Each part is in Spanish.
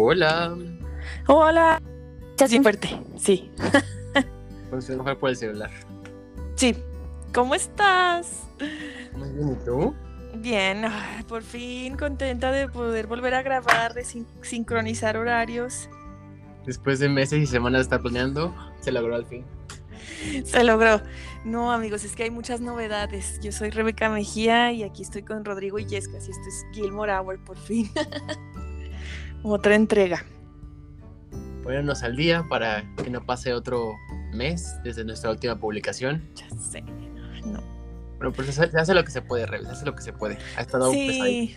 Hola. Hola. Ya bien fuerte, sí. Funciona mejor por el celular. Sí. ¿Cómo estás? Muy bien, ¿y tú? Bien, ay, por fin contenta de poder volver a grabar, de sin- sincronizar horarios. Después de meses y semanas de estar planeando, se logró al fin. Se logró. No, amigos, es que hay muchas novedades. Yo soy Rebeca Mejía y aquí estoy con Rodrigo Illescas y esto es Gilmore Hour, por fin. Otra entrega. Ponernos al día para que no pase otro mes desde nuestra última publicación. Ya sé. No. Bueno, pues se hace lo que se puede, Rebe, se hace lo que se puede. Ha estado. Sí,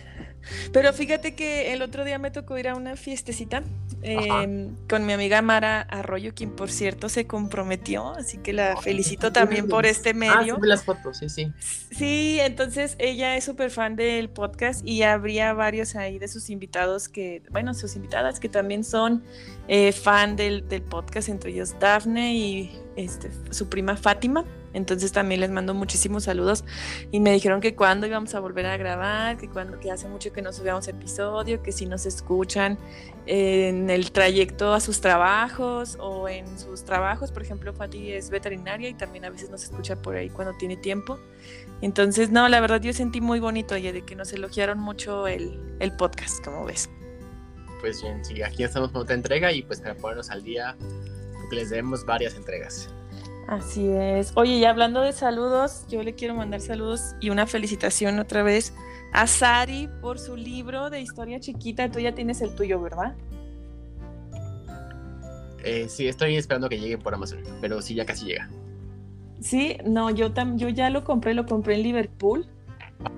pero fíjate que el otro día me tocó ir a una fiestecita eh, con mi amiga Mara Arroyo, quien por cierto se comprometió, así que la felicito también por este Ah, sí, medio. vi las fotos, sí, sí. Sí, entonces ella es súper fan del podcast y habría varios ahí de sus invitados que, bueno, sus invitadas que también son eh, fan del, del podcast, entre ellos Dafne y este, su prima Fátima. Entonces también les mando muchísimos saludos y me dijeron que cuando íbamos a volver a grabar, que cuando que hace mucho que no subíamos episodio, que si nos escuchan en el trayecto a sus trabajos o en sus trabajos, por ejemplo, Fati es veterinaria y también a veces nos escucha por ahí cuando tiene tiempo. Entonces, no, la verdad yo sentí muy bonito oye, de que nos elogiaron mucho el, el podcast, como ves. Pues bien, sí, aquí estamos con otra entrega y pues para ponernos al día, les debemos varias entregas. Así es. Oye, y hablando de saludos, yo le quiero mandar saludos y una felicitación otra vez a Sari por su libro de historia chiquita. Tú ya tienes el tuyo, ¿verdad? Eh, sí, estoy esperando que llegue por Amazon, pero sí, ya casi llega. Sí, no, yo, tam yo ya lo compré, lo compré en Liverpool,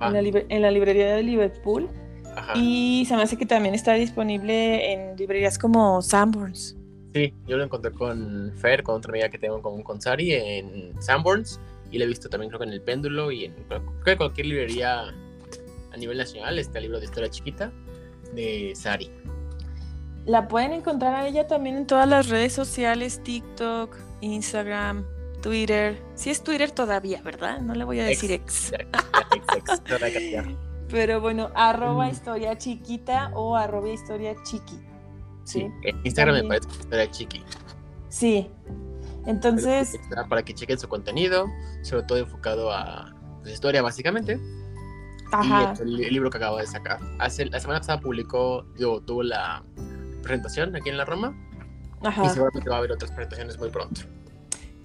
en, la en la librería de Liverpool. ajá. Y se me hace que también está disponible en librerías como Sanborns. Sí, yo lo encontré con Fer, con otra amiga que tengo en común con Sari en Sanborns y lo he visto también creo que en El Péndulo y en creo que cualquier librería a nivel nacional está el libro de historia chiquita de Sari. La pueden encontrar a ella también en todas las redes sociales, TikTok, Instagram, Twitter. Si es Twitter todavía, ¿verdad? No le voy a decir ex. Ex-. Pero bueno, arroba Mm. historia chiquita o arroba historia chiqui. Sí, en Instagram me parece que historia chiqui. Sí. Entonces, para que chequen su contenido, sobre todo enfocado a pues, historia básicamente. ajá. Y el, el libro que acabo de sacar. Hace, la semana pasada publicó, digo, tuvo la presentación aquí en la Roma. Y Ajá. seguramente va a haber otras presentaciones muy pronto.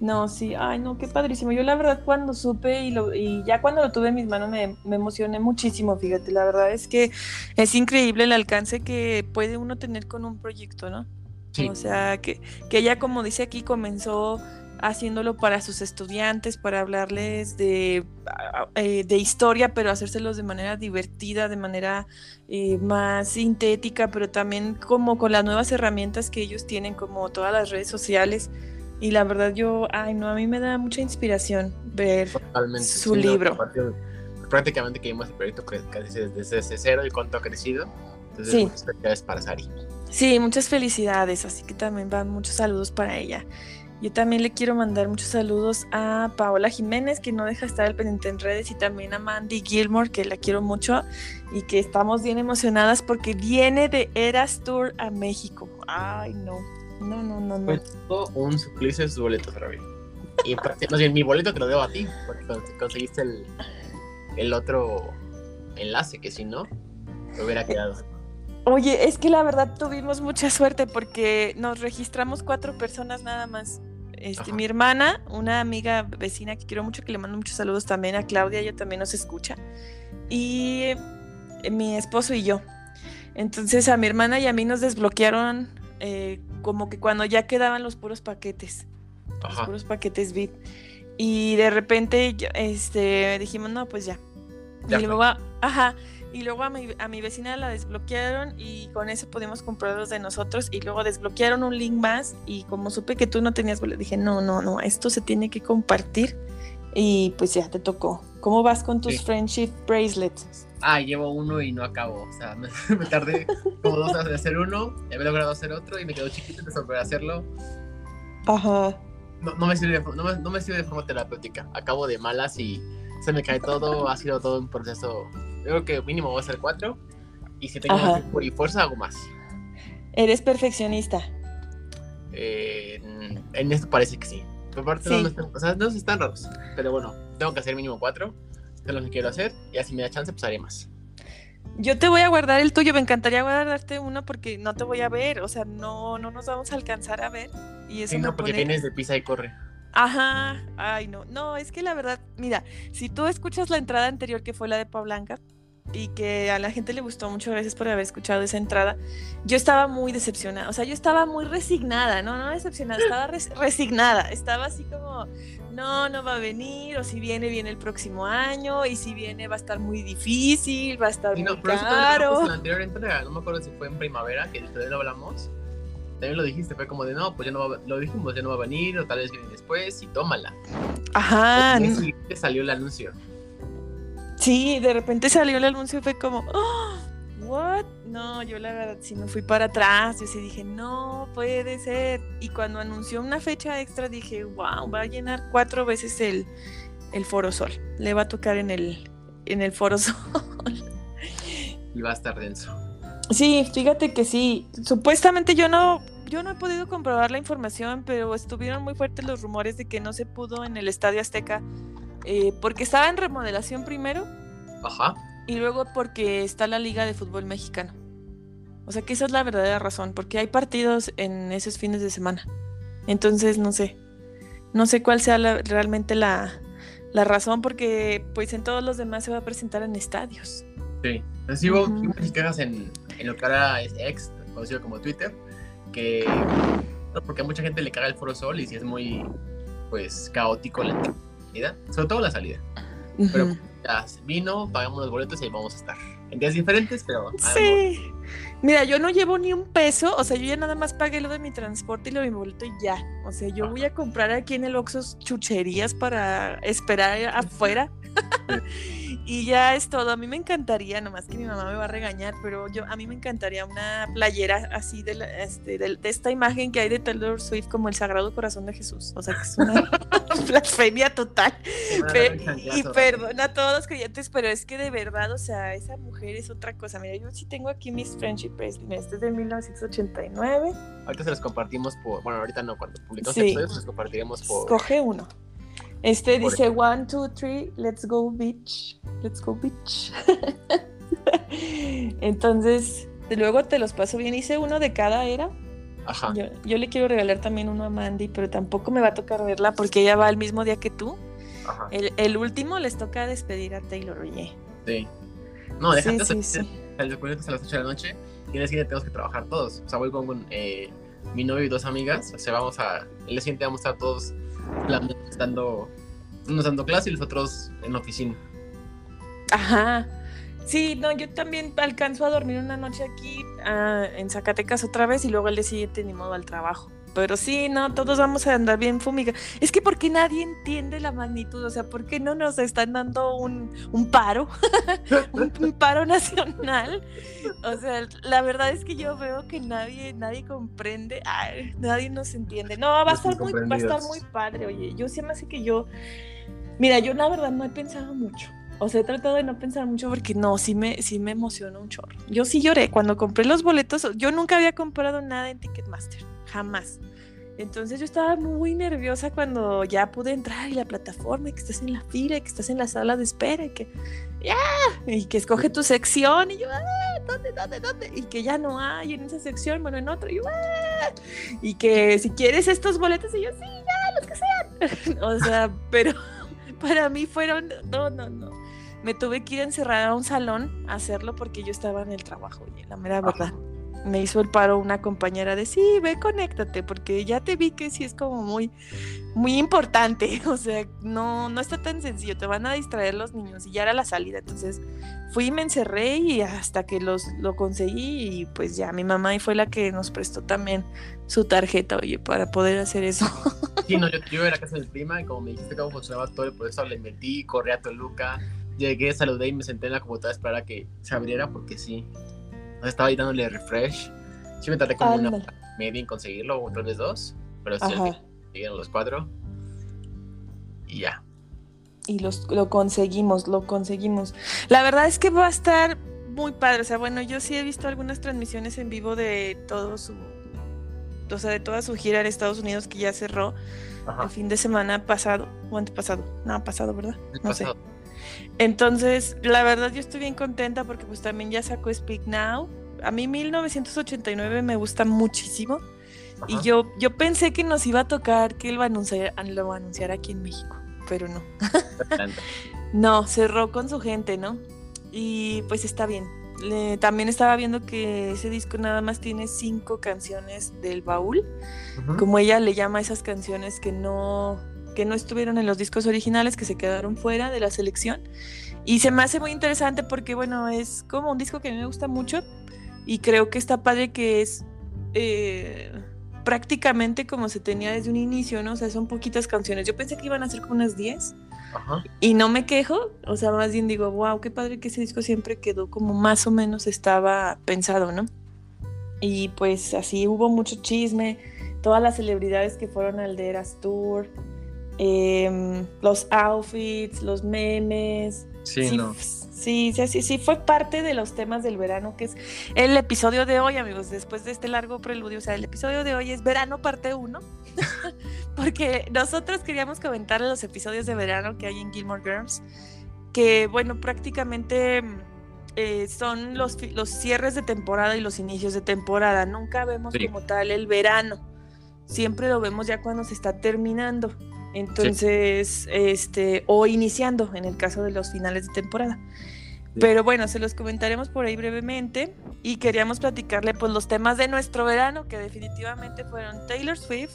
No, sí, ay, no, qué padrísimo. Yo la verdad cuando supe y, lo, y ya cuando lo tuve en mis manos me, me emocioné muchísimo, fíjate, la verdad es que es increíble el alcance que puede uno tener con un proyecto, ¿no? Sí, O sea, que, que ella, como dice aquí, comenzó haciéndolo para sus estudiantes, para hablarles de, ah, eh, de historia, pero hacérselos de manera divertida, de manera eh, más sintética, pero también como con las nuevas herramientas que ellos tienen, como todas las redes sociales. Y la verdad yo, ay no, a mí me da mucha inspiración ver totalmente. su Sí, no, libro. aparte, prácticamente que vimos el proyecto desde, desde cero y cuánto ha crecido. Entonces, Sí. muchas felicidades para Sari. Sí, muchas felicidades, así que también van muchos saludos para ella. Yo también le quiero mandar muchos saludos a Paola Jiménez, que no deja de estar al pendiente en redes, y también a Mandy Gilmore, que la quiero mucho y que estamos bien emocionadas porque viene de Eras Tour a México. Ay, no, no, no, no, no. Todo un suplicio de sus boletos, Ravi. Y en parte- más bien, mi boleto te lo debo a ti, porque con- conseguiste el, el otro enlace, que si no, me hubiera quedado. Oye, es que la verdad tuvimos mucha suerte porque nos registramos cuatro personas nada más. Este, Ajá. mi hermana, una amiga vecina que quiero mucho, que le mando muchos saludos también a Claudia, ella también nos escucha. Y eh, mi esposo y yo. Entonces a mi hermana y a mí nos desbloquearon eh, como que cuando ya quedaban los puros paquetes, los puros paquetes VIP. Y de repente este, dijimos, no, pues ya. Ya y luego, a- ajá, y luego a mi, a mi vecina la desbloquearon y con eso pudimos comprar los de nosotros y luego desbloquearon un link más y como supe que tú no tenías boleto, dije, no, no, no, esto se tiene que compartir y pues ya te tocó. ¿Cómo vas con tus Sí. friendship bracelets? Ah, llevo uno y no acabo. O sea, me, me tardé como dos horas en hacer uno, ya había logrado hacer otro y me quedó chiquito entonces volver a hacerlo. Ajá. No, no me sirve, de- no, me, no me sirve de forma terapéutica. Acabo de malas y se me cae todo. Ha sido todo un proceso. Yo creo que mínimo voy a hacer cuatro. Y si tengo más tiempo y fuerza, hago más. Eres perfeccionista. Eh, en esto parece que sí. Por parte no, están, o sea, no están raros. Pero bueno, tengo que hacer mínimo cuatro. Es lo que quiero hacer. Y así me da chance, pues haré más. Yo te voy a guardar el tuyo, me encantaría guardarte uno porque no te voy a ver, o sea, no, no nos vamos a alcanzar a ver. Y eso sí, no, porque vienes de pisa y corre. Ajá, ay no, no, es que la verdad, mira, si tú escuchas la entrada anterior que fue la de Blanca y que a la gente le gustó mucho, gracias por haber escuchado esa entrada, yo estaba muy decepcionada, o sea, yo estaba muy resignada, no, no decepcionada, estaba resignada, estaba así como, no, no va a venir, o si viene, viene el próximo año, y si viene va a estar muy difícil, va a estar muy caro. la anterior entrega, no me acuerdo si fue en primavera, que todavía no hablamos, también lo dijiste, fue como de no, pues ya no va, lo dijimos, ya no va a venir, o tal vez viene después, y tómala. Ajá. Y salió el anuncio. Sí, de repente salió el anuncio y fue como, oh, what? No, yo la verdad sí me fui para atrás, yo sí dije, no puede ser. Y cuando anunció una fecha extra dije, wow, va a llenar cuatro veces el, el Foro Sol. Le va a tocar en el, en el Foro Sol. Y va a estar denso. Sí, fíjate que sí. Supuestamente yo no, yo no he podido comprobar la información, pero estuvieron muy fuertes los rumores de que no se pudo en el Estadio Azteca eh, porque estaba en remodelación primero. Ajá. Y luego porque está la Liga de Fútbol Mexicano. O sea que esa es la verdadera razón, porque hay partidos en esos fines de semana. Entonces, no sé. No sé cuál sea realmente la, la razón, porque pues en todos los demás se va a presentar en estadios. Sí. Así hubo uh en, en lo que ahora es ex, conocido como Twitter, que porque a mucha gente le caga el Foro Sol y si es muy pues caótico la salida, sobre todo la salida. Pero ya vino, pagamos los boletos y ahí vamos a estar. En días diferentes, pero. Sí. Mira, yo no llevo ni un peso, o sea, yo ya nada más pagué lo de mi transporte y lo de mi boleto y ya. O sea, yo voy a comprar aquí en el Oxxo chucherías para esperar afuera. Y ya es todo. A mí me encantaría, nomás que mi mamá me va a regañar, pero yo a mí me encantaría una playera así de, este, de, esta imagen que hay de Taylor Swift como el Sagrado Corazón de Jesús. O sea, que es una blasfemia total. y perdona a todos los creyentes, pero es que de verdad, o sea, esa mujer es otra cosa. Mira, yo sí tengo aquí mis Friendship Bracelet. Este es de 1989. Ahorita se los compartimos por, bueno, ahorita no, cuando publicamos sí. episodios, los compartiremos por. Escoge uno. Este dice, one, two, three, let's go beach, let's go beach. Entonces, luego te los paso bien. Hice uno de cada era. Ajá. Yo, le quiero regalar también uno a Mandy, pero tampoco me va a tocar verla porque ella va el mismo día que tú. Ajá. El, último les toca despedir a Taylor, oye. Sí. No, déjate sí, sí, sí. a las 8 de la noche y el siguiente tenemos que trabajar todos. O sea, voy con eh, mi novio y dos amigas. O sea, vamos a. El siguiente vamos a estar todos unos dando clase y los otros en la oficina. Ajá. Sí, no, yo también alcanzo a dormir una noche aquí ah, en Zacatecas otra vez y luego el día siguiente ni modo al trabajo. Pero sí, no, todos vamos a andar bien fumiga. Es que porque nadie entiende la magnitud, o sea, ¿por qué no nos están dando un, un paro? un, paro nacional. O sea, la verdad es que yo veo que nadie, nadie comprende, nadie nos entiende. No, va a estar muy, va a estar muy padre, oye. Yo sí me hace que yo. Mira, yo la verdad no he pensado mucho. O sea, he tratado de no pensar mucho porque no, sí me, sí me emociona un chorro. Yo sí lloré cuando compré los boletos. Yo nunca había comprado nada en Ticketmaster jamás. Entonces yo estaba muy nerviosa cuando ya pude entrar y la plataforma, y que estás en la fila, y que estás en la sala de espera, y que ya, y que escoge tu sección, y yo, ah, ¿dónde, dónde, dónde? Y que ya no hay en esa sección, bueno, en otra, y yo, ah", y que si quieres estos boletos, y yo, sí, ya, los que sean. o sea, pero para mí fueron, no, no, no. Me tuve que ir a encerrar a un salón a hacerlo porque yo estaba en el trabajo, oye, la mera verdad me hizo el paro una compañera de sí, ve, conéctate, porque ya te vi que sí es como muy, muy importante. O sea, no, no está tan sencillo, te van a distraer los niños y ya era la salida. Entonces fui me encerré y hasta que los, lo conseguí y pues ya mi mamá fue la que nos prestó también su tarjeta, oye, para poder hacer eso. Sí, no, yo, yo era casa del prima y como me dijiste cómo funcionaba todo, por eso le metí, corrí a Toluca, llegué, saludé y me senté en la computadora a esperar a que se abriera porque sí estaba ahí dándole refresh. Sí me tardé como una media en conseguirlo, o tal vez dos, pero sí llegaron los cuatro. Y ya. Y los, lo conseguimos, lo conseguimos. La verdad es que va a estar muy padre. O sea, bueno, yo sí he visto algunas transmisiones en vivo de todo su. O sea, de toda su gira en Estados Unidos que ya cerró el fin de semana pasado o antepasado. No, pasado, ¿verdad? no sé. Entonces, la verdad, yo estoy bien contenta porque, pues, también ya sacó Speak Now. A mí, 1989 me gusta muchísimo. Y yo, yo pensé que nos iba a tocar que él va a anunciar, lo va a anunciar aquí en México, pero no. no, cerró con su gente, ¿no? Y pues está bien. también estaba viendo que ese disco nada más tiene cinco canciones del baúl, como ella le llama esas canciones que no, que no estuvieron en los discos originales, que se quedaron fuera de la selección. Y se me hace muy interesante porque, bueno, es como un disco que a mí me gusta mucho y creo que está padre que es eh, prácticamente como se tenía desde un inicio, ¿no? O sea, son poquitas canciones. Yo pensé que iban a ser como unas 10 y no me quejo, o sea, más bien digo, wow, qué padre que ese disco siempre quedó como más o menos estaba pensado, ¿no? Y pues así hubo mucho chisme, todas las celebridades que fueron al de Eras Tour, em, los outfits, los memes. Sí, no. Sí, sí, sí, fue parte de los temas del verano, que es el episodio de hoy, amigos, después de este largo preludio. O sea, el episodio de hoy es verano parte 1, porque nosotros queríamos comentar los episodios de verano que hay en Gilmore Girls, que, bueno, prácticamente eh, son los, los cierres de temporada y los inicios de temporada. Nunca vemos como tal el verano, siempre lo vemos ya cuando se está terminando. Entonces, este, o iniciando en el caso de los finales de temporada. Pero bueno, se los comentaremos por ahí brevemente y queríamos platicarle pues los temas de nuestro verano que definitivamente fueron Taylor Swift,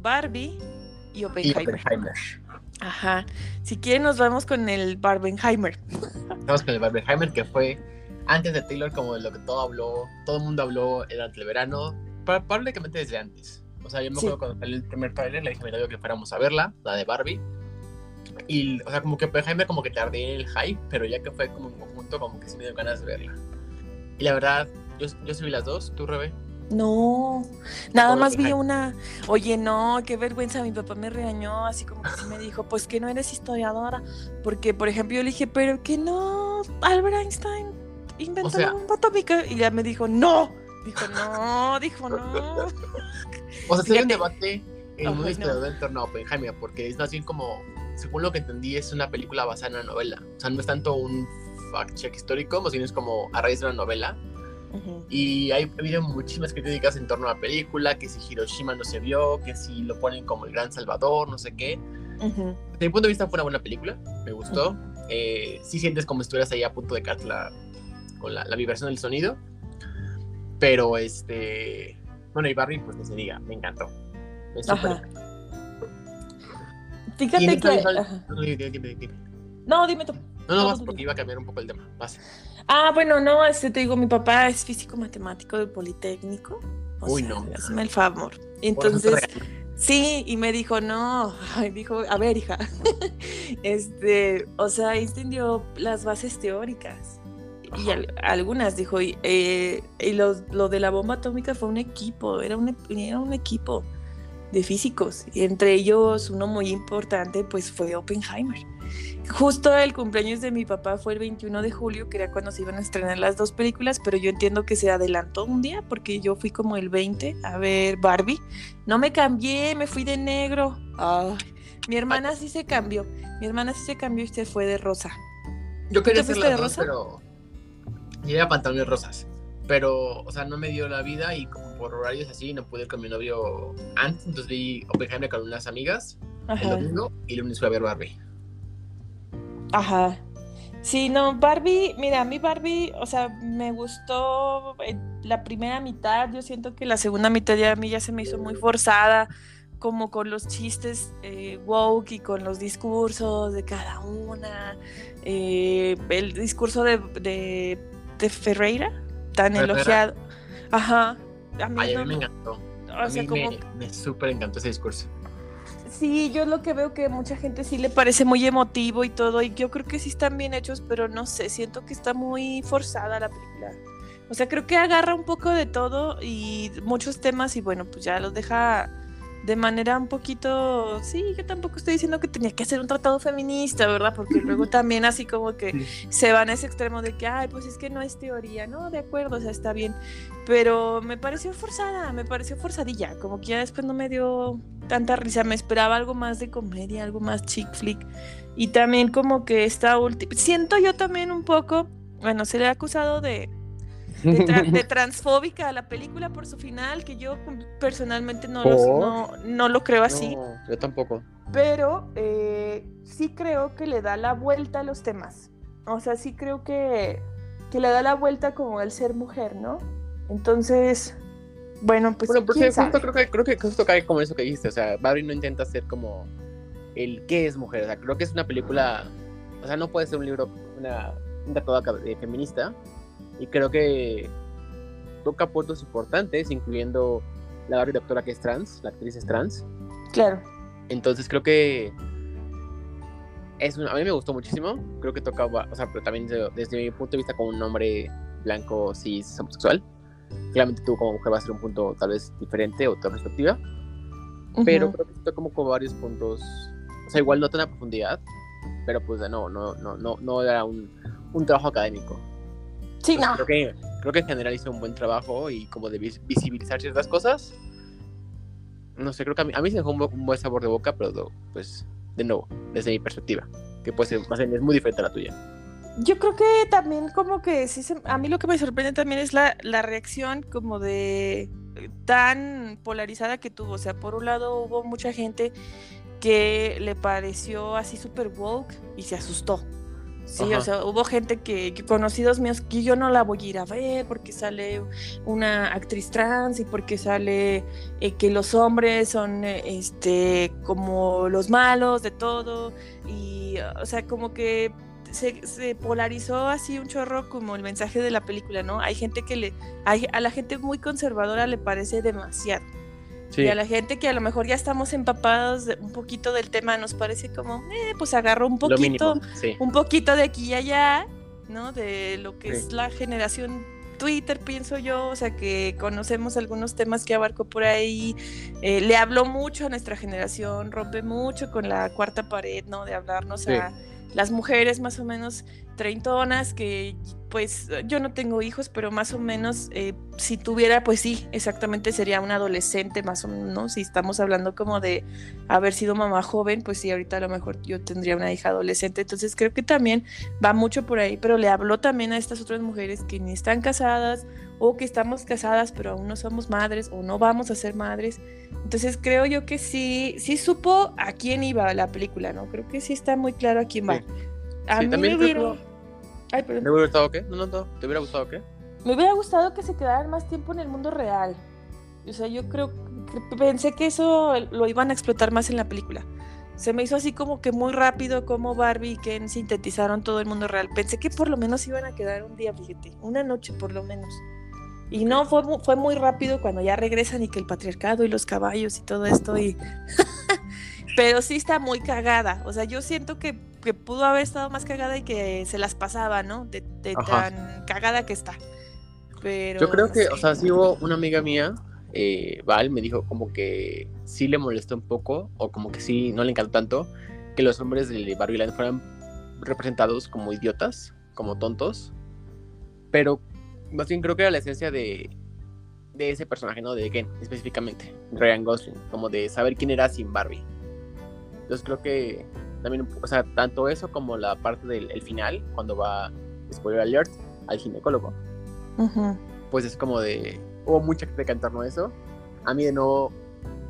Barbie y Oppenheimer. Ajá. Si quieren nos vamos con el Barbenheimer. Vamos con el Barbenheimer que fue antes de Taylor como de lo que todo habló, todo el mundo habló durante el verano, prácticamente desde antes. O sea, yo me acuerdo cuando salió el primer trailer, le dije a mi novio que fuéramos a verla, la de Barbie. Y, o sea, como que Jaime como que tardé el hype, pero ya que fue como en conjunto, como que sí me dio ganas de verla. Y la verdad, yo, yo sí vi las dos, ¿tú, Rebe? No, nada más vi una. Oye, no, qué vergüenza. Mi papá me regañó, así como que me dijo, pues que no eres historiadora. Porque, por ejemplo, yo le dije, pero que no, Albert Einstein inventó un bomba atómica. Y ya me dijo, no. Dijo, no, dijo, no. O sea, se un debate en un historiador en torno a Oppenheimer, porque es más bien como, según lo que entendí, es una película basada en una novela. O sea, no es tanto un fact-check histórico, más bien es como a raíz de una novela. Y hay, ha habido muchísimas críticas en torno a la película, que si Hiroshima no se vio, que si lo ponen como el gran salvador, no sé qué. Desde mi punto de vista fue una buena película, me gustó. Eh, sí sientes como si estuvieras ahí a punto de caer con la, la vibración del sonido. Pero este bueno, y Barbie, pues que se diga, me encantó. Fíjate que. No, dime tú. No, no, vas porque iba a cambiar un poco el tema. Ah, bueno, no, este te digo, mi papá es físico matemático del Politécnico. Uy, no. Hazme el favor. Entonces, sí, y me dijo, no, ay, dijo, a ver, hija, este, o sea, Einstein dio las bases teóricas y algunas dijo, y, eh, y lo, de la bomba atómica fue un equipo, era un, era un equipo de físicos, y entre ellos uno muy importante pues fue Oppenheimer. Justo el cumpleaños de mi papá fue el 21 de julio, que era cuando se iban a estrenar las dos películas, pero yo entiendo que se adelantó un día porque yo fui como el 20 a ver Barbie. No me cambié, me fui de negro. mi hermana sí se cambió, mi hermana sí se cambió y se fue de rosa. Yo quería ser de rosa? pero y era pantalones rosas. Pero, o sea, no me dio la vida y como por horarios así no pude ir con mi novio antes. Entonces vi Oppenheimer con unas amigas el domingo y el lunes fui a ver Barbie. Ajá. Sí, no, Barbie, mira, a mí Barbie, o sea, me gustó eh, la primera mitad, yo siento que la segunda mitad ya a mí ya se me hizo muy forzada, como con los chistes eh, woke y con los discursos de cada una, eh, el discurso de de Ferreira, tan elogiado. Ajá. A mí, me encantó. a mí me, me súper encantó ese discurso. Sí, yo lo que veo que mucha gente sí le parece muy emotivo y todo, y yo creo que sí están bien hechos, pero no sé, siento que está muy forzada la película. O sea, creo que agarra un poco de todo y muchos temas y bueno, pues ya los deja de manera un poquito, sí, yo tampoco estoy diciendo que tenía que hacer un tratado feminista, ¿verdad? Porque luego también así como que se van a ese extremo de que, ay, pues es que no es teoría, no, de acuerdo, o sea, está bien, pero me pareció forzada, me pareció forzadilla, como que ya después no me dio tanta risa, me esperaba algo más de comedia, algo más chick flick, y también como que esta última, siento yo también un poco, bueno, se le ha acusado de de, transfóbica a la película por su final, que yo personalmente no, no, lo creo así. yo tampoco. Pero eh, sí creo que le da la vuelta a los temas. O sea, sí creo que, que le da la vuelta como el ser mujer, ¿no? Entonces, bueno, pues. Bueno, porque justo creo que, creo que justo cae como eso que dijiste. O sea, Barbie no intenta ser como el qué es mujer. O sea, creo que es una película. O sea, no puede ser un libro, una, un tratado feminista, y creo que toca puntos importantes, incluyendo la doctora que es trans, la actriz es trans. Claro. Entonces creo que es a mí me gustó muchísimo. Creo que toca, o sea, pero también desde, mi punto de vista como un hombre blanco cis homosexual. Claramente tú como mujer va a ser un punto tal vez diferente o otra perspectiva. Pero creo que toca como con varios puntos. O sea, igual no tan a profundidad, pero pues no, no, no, no, no era un, un trabajo académico. Sí, no. Creo que, creo que en general hizo un buen trabajo y como de visibilizar ciertas cosas. No sé, creo que a mí, a mí se dejó un, buen sabor de boca, pero pues, de nuevo, desde mi perspectiva, que puede ser, más es muy diferente a la tuya. Yo creo que también como que sí, a mí lo que me sorprende también es la, la reacción como de tan polarizada que tuvo. O sea, por un lado hubo mucha gente que le pareció así súper woke y se asustó. Sí, o sea, hubo gente que, conocidos míos que yo no la voy a ir a ver porque sale una actriz trans y porque sale eh, que los hombres son eh, este como los malos de todo y o sea, como que se, se, polarizó así un chorro como el mensaje de la película, ¿no? Hay gente que le hay, a la gente muy conservadora le parece demasiado. Y a la gente que a lo mejor ya estamos empapados un poquito del tema, nos parece como, eh, pues agarró un poquito, un poquito de aquí y allá, ¿no? De lo que es la generación Twitter, pienso yo, o sea, que conocemos algunos temas que abarcó por ahí, eh, le habló mucho a nuestra generación, rompe mucho con la cuarta pared, ¿no? De hablarnos a las mujeres más o menos treintonas que pues yo no tengo hijos, pero más o menos eh, si tuviera, pues sí, exactamente sería un adolescente más o menos, si estamos hablando como de haber sido mamá joven, pues sí, ahorita a lo mejor yo tendría una hija adolescente, entonces creo que también va mucho por ahí, pero le habló también a estas otras mujeres que ni están casadas o que estamos casadas pero aún no somos madres o no vamos a ser madres, entonces creo yo que sí, sí supo a quién iba la película, ¿no? Creo que sí está muy claro a quién va. A mí me hubiera... Ay, ¿Me hubiera gustado qué? No, no, no. ¿Te hubiera gustado qué? Me hubiera gustado que se quedaran más tiempo en el mundo real. O sea, yo creo que pensé que eso lo iban a explotar más en la película. Se me hizo así como que muy rápido como Barbie y Ken sintetizaron todo el mundo real. Pensé que por lo menos iban a quedar un día, fíjate, una noche por lo menos. Y no, fue, fue muy rápido cuando ya regresan y que el patriarcado y los caballos y todo esto. y Pero sí está muy cagada. O sea, yo siento que que pudo haber estado más cagada y que se las pasaba, ¿no? De, tan cagada que está. Pero, Yo creo que, o sea, sí hubo una amiga mía, eh, Val, me dijo como que sí le molestó un poco, o como que sí no le encantó tanto, que los hombres de Barbie Land fueran representados como idiotas, como tontos. Pero más bien creo que era la esencia de, de ese personaje, ¿no? De Ken, específicamente, Ryan Gosling, como de saber quién era sin Barbie. Entonces creo que también, o sea, tanto eso como la parte del final, cuando va, spoiler alert, al ginecólogo. Pues es como de, hubo mucha gente cantando eso. A mí de nuevo,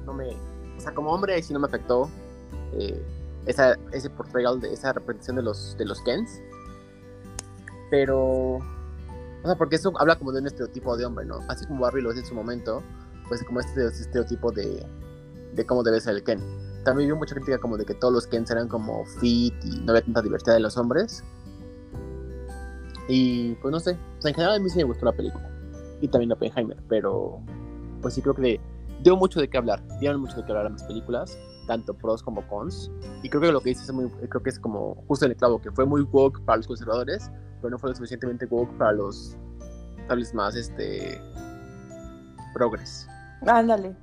no me, o sea, como hombre sí no me afectó eh, esa, ese portrayal, de esa representación de los, de los Kens. Pero, o sea, porque eso habla como de un estereotipo de hombre, ¿no? Así como Barbie lo es en su momento, pues como este estereotipo de, de cómo debe ser el Ken también vi mucha crítica como de que todos los Kens eran como fit y no había tanta diversidad de los hombres. Y pues no sé, o sea, en general a mí sí me gustó la película. Y también Oppenheimer, pero pues sí creo que dio mucho de qué hablar. Dieron mucho de qué hablar a las películas, tanto pros como cons. Y creo que lo que dices es muy, creo que es como justo en el clavo, que fue muy woke para los conservadores, no fue lo suficientemente woke para los tal vez más este progres. Ándale.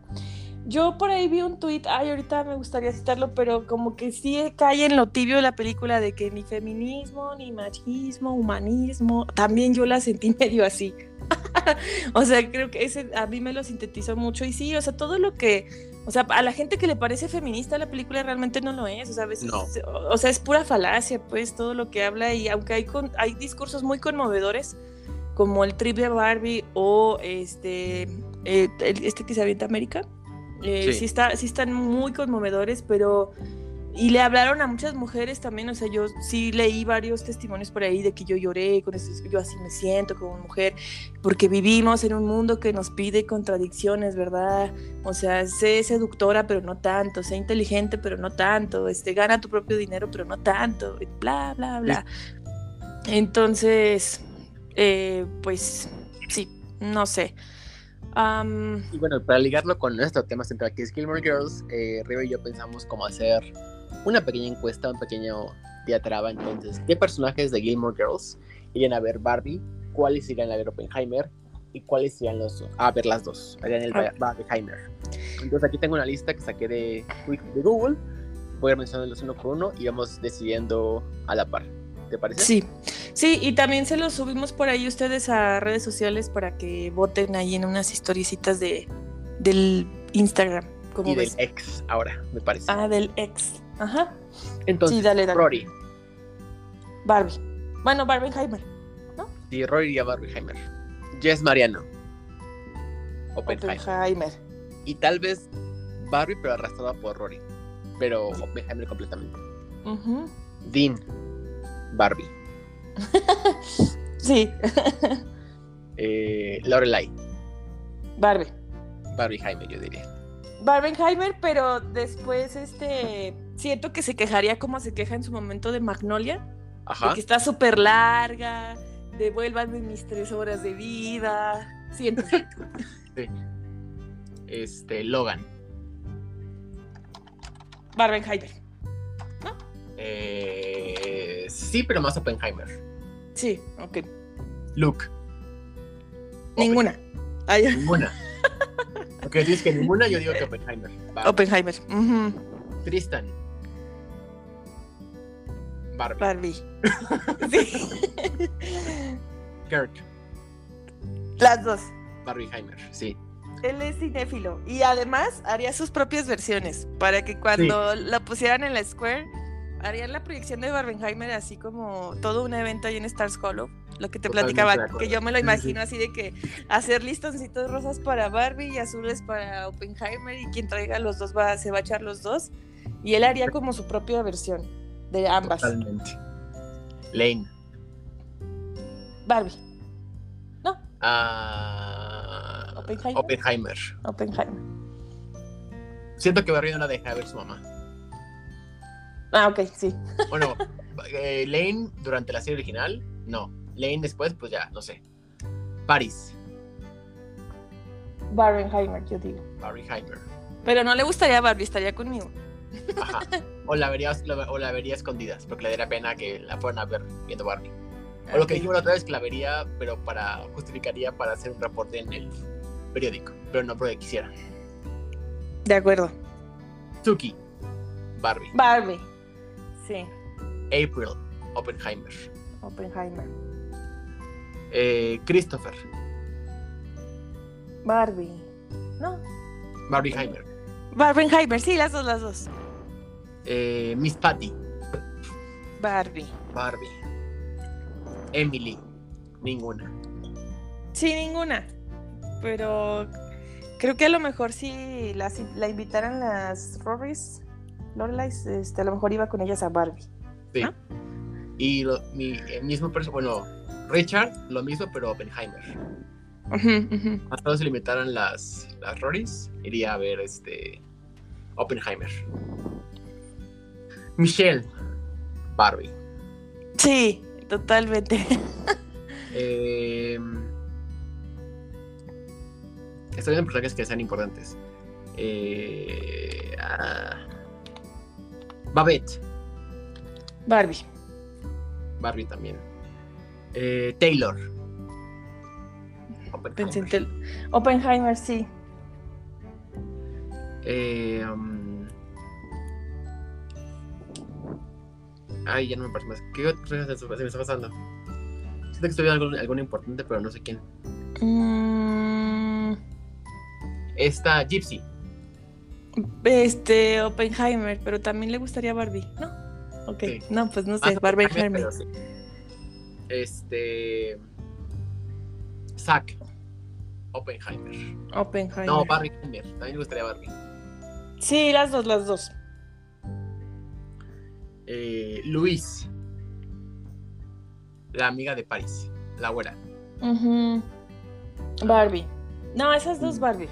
Yo por ahí vi un tweet, ay, ahorita me gustaría citarlo, pero como que sí cae en lo tibio la película de que ni feminismo, ni machismo, humanismo, también yo la sentí medio así. o sea, creo que ese a mí me lo sintetizó mucho y sí, o sea, todo lo que, o sea, a la gente que le parece feminista la película realmente no lo es, o sea, a veces, No. o sea, es pura falacia, pues, todo lo que habla y aunque hay, con, hay discursos muy conmovedores, como el trip de Barbie o este, eh, el- este que se avienta América, eh, Sí. sí. está, sí están muy conmovedores, pero... Y le hablaron a muchas mujeres también, o sea, yo sí leí varios testimonios por ahí de que yo lloré, con esto, yo así me siento como mujer, porque vivimos en un mundo que nos pide contradicciones, ¿verdad? O sea, sé seductora, pero no tanto, sé inteligente, pero no tanto, este, gana tu propio dinero, pero no tanto, bla, bla, bla. Entonces, eh, pues sí, no sé. Y bueno, para ligarlo con nuestro tema central, que es Gilmore Girls, eh, River y yo pensamos como hacer una pequeña encuesta, un pequeño diatraba. Entonces, ¿qué personajes de Gilmore Girls irían a ver Barbie? ¿Cuáles irían a ver Oppenheimer? ¿Y cuáles irían los, a ver las dos? Harían el Ah. Barbieheimer. Entonces, aquí tengo una lista que saqué de, de Google. Voy a ir mencionándolos uno por uno y vamos decidiendo a la par. ¿Te parece? sí, sí, y también se los subimos por ahí ustedes a redes sociales para que voten ahí en unas historiecitas de, del Instagram. ¿Cómo Y del ex ahora, me parece. Ah, del ex. Ajá. Entonces, sí, dale, dale. Rory. Barbie. Bueno, Barbenheimer. Sí, Rory iría a Barbieheimer. Jess Mariano. Oppenheimer. Oppenheimer. Y tal vez Barbie, pero arrastrada por Rory. Pero Oppenheimer completamente. Ujú. Dean. Barbie. Sí, Eh, Lorelai. Barbie. Barbieheimer, yo diría. Barbenheimer, pero después este siento que se quejaría como se queja en su momento de Magnolia, de Ajá. que está súper larga, devuélvanme mis tres horas de vida. Siento. Este, Logan. Barbenheimer. Eh, sí, pero más Oppenheimer. Sí, ok. Luke. Ninguna. Ay, Ninguna. Ok, dices que ninguna, yo digo que Oppenheimer. Oppenheimer. Tristan. Barbie. Barbie. Sí. Kirk. Las dos. Barbieheimer, sí. Él es cinéfilo y además haría sus propias versiones para que cuando la pusieran en la Square harían la proyección de Barbenheimer así como todo un evento ahí en Stars Hollow. Lo que te Totalmente platicaba, que yo me lo imagino así de que hacer listoncitos rosas para Barbie y azules para Oppenheimer y quien traiga los dos va, se va a echar los dos y él haría como su propia versión de ambas. Totalmente. Lane. Barbie. No, Ah, Oppenheimer. Oppenheimer. Oppenheimer. Siento que Barbie no la deja de ver su mamá. Ah, ok, sí. Bueno, eh, Lane durante la serie original, no. Lane después, pues ya, no sé. Paris. Barbenheimer, yo digo. Barbieheimer. Pero no le gustaría a Barbie, estaría conmigo. Ajá. O la vería, o la vería escondidas, porque le daría pena que la fueran a ver viendo Barbie. O lo que dijimos la otra vez, que la vería, pero para justificaría para hacer un reporte en el periódico, pero no porque quisiera. De acuerdo. Tuki, Barbie. Barbie. Sí, April, Oppenheimer. Oppenheimer. Eh, Christopher, Barbie. No. Barbieheimer. Barbenheimer, sí, las dos, las dos. Eh, Miss Patty, Barbie. Barbie. Emily, ninguna. Sí, ninguna. Pero creo que a lo mejor si las, la invitaran las Rorys, Lorelais, este, a lo mejor iba con ellas a Barbie. Sí. ¿Ah? Y lo, mi, el mismo bueno, Richard, lo mismo, pero Oppenheimer. Ujú, ujú. Hasta se limitaran las, las Rorys, iría a ver este Oppenheimer. Michelle, Barbie. Sí, totalmente. Eh, estoy viendo personajes que sean importantes. Eh, ah, Babette, Barbie. Barbie también. Eh, Taylor. Oppenheimer. Oppenheimer, sí. Eh, um, Ay, ya no me parece más. ¿Qué otro personaje se, me está pasando? Siento que estoy viendo algo, algo importante, pero no sé quién. Mm, Esta Gypsy. este, Oppenheimer, pero también le gustaría Barbie, ¿no? Ok, Sí. no, pues no Ah, sé, Barbie también, Heimer. pero sí. Este. Zack. Oppenheimer. Oppenheimer. No, Barbie Heimer. También me gustaría Barbie. Sí, las dos, las dos. Eh, Luis. La amiga de Paris. La güera. Ujú. Barbie. No, esas dos Barbie.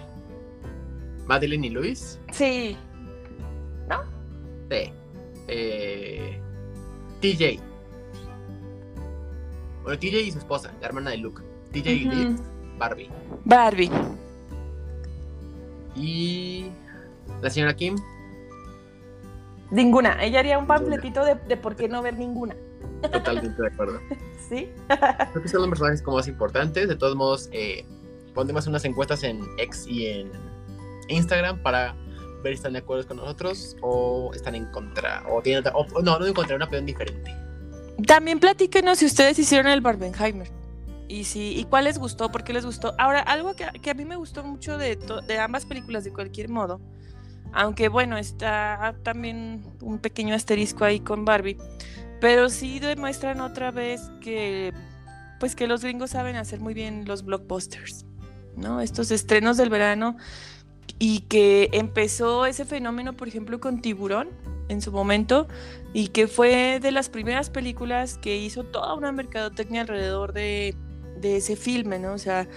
Madeline y Luis. Sí. Sí. Eh, TJ. Bueno, TJ y su esposa, la hermana de Luke. TJ y. Liz, Barbie. Barbie. Y la señora Kim. Ninguna. Ella haría un panfletito de, de por qué no ver ninguna. Totalmente de acuerdo. ¿Sí? Creo que son los personajes como más importantes. De todos modos, eh, pondremos unas encuestas en X y en Instagram para ver si están de acuerdo con nosotros o están en contra. O tienen otra- o- no, no en contra, una opinión diferente. También platíquenos si ustedes hicieron el Barbenheimer. Y si, y cuál les gustó, por qué les gustó. Ahora, algo que, que a mí me gustó mucho de, to- de ambas películas, de cualquier modo, aunque bueno, está también un pequeño asterisco ahí con Barbie, pero sí demuestran otra vez que, pues que los gringos saben hacer muy bien los blockbusters, ¿no? Estos estrenos del verano y que empezó ese fenómeno, por ejemplo, con Tiburón en su momento, y que fue de las primeras películas que hizo toda una mercadotecnia alrededor de, de ese filme, ¿no? O sea,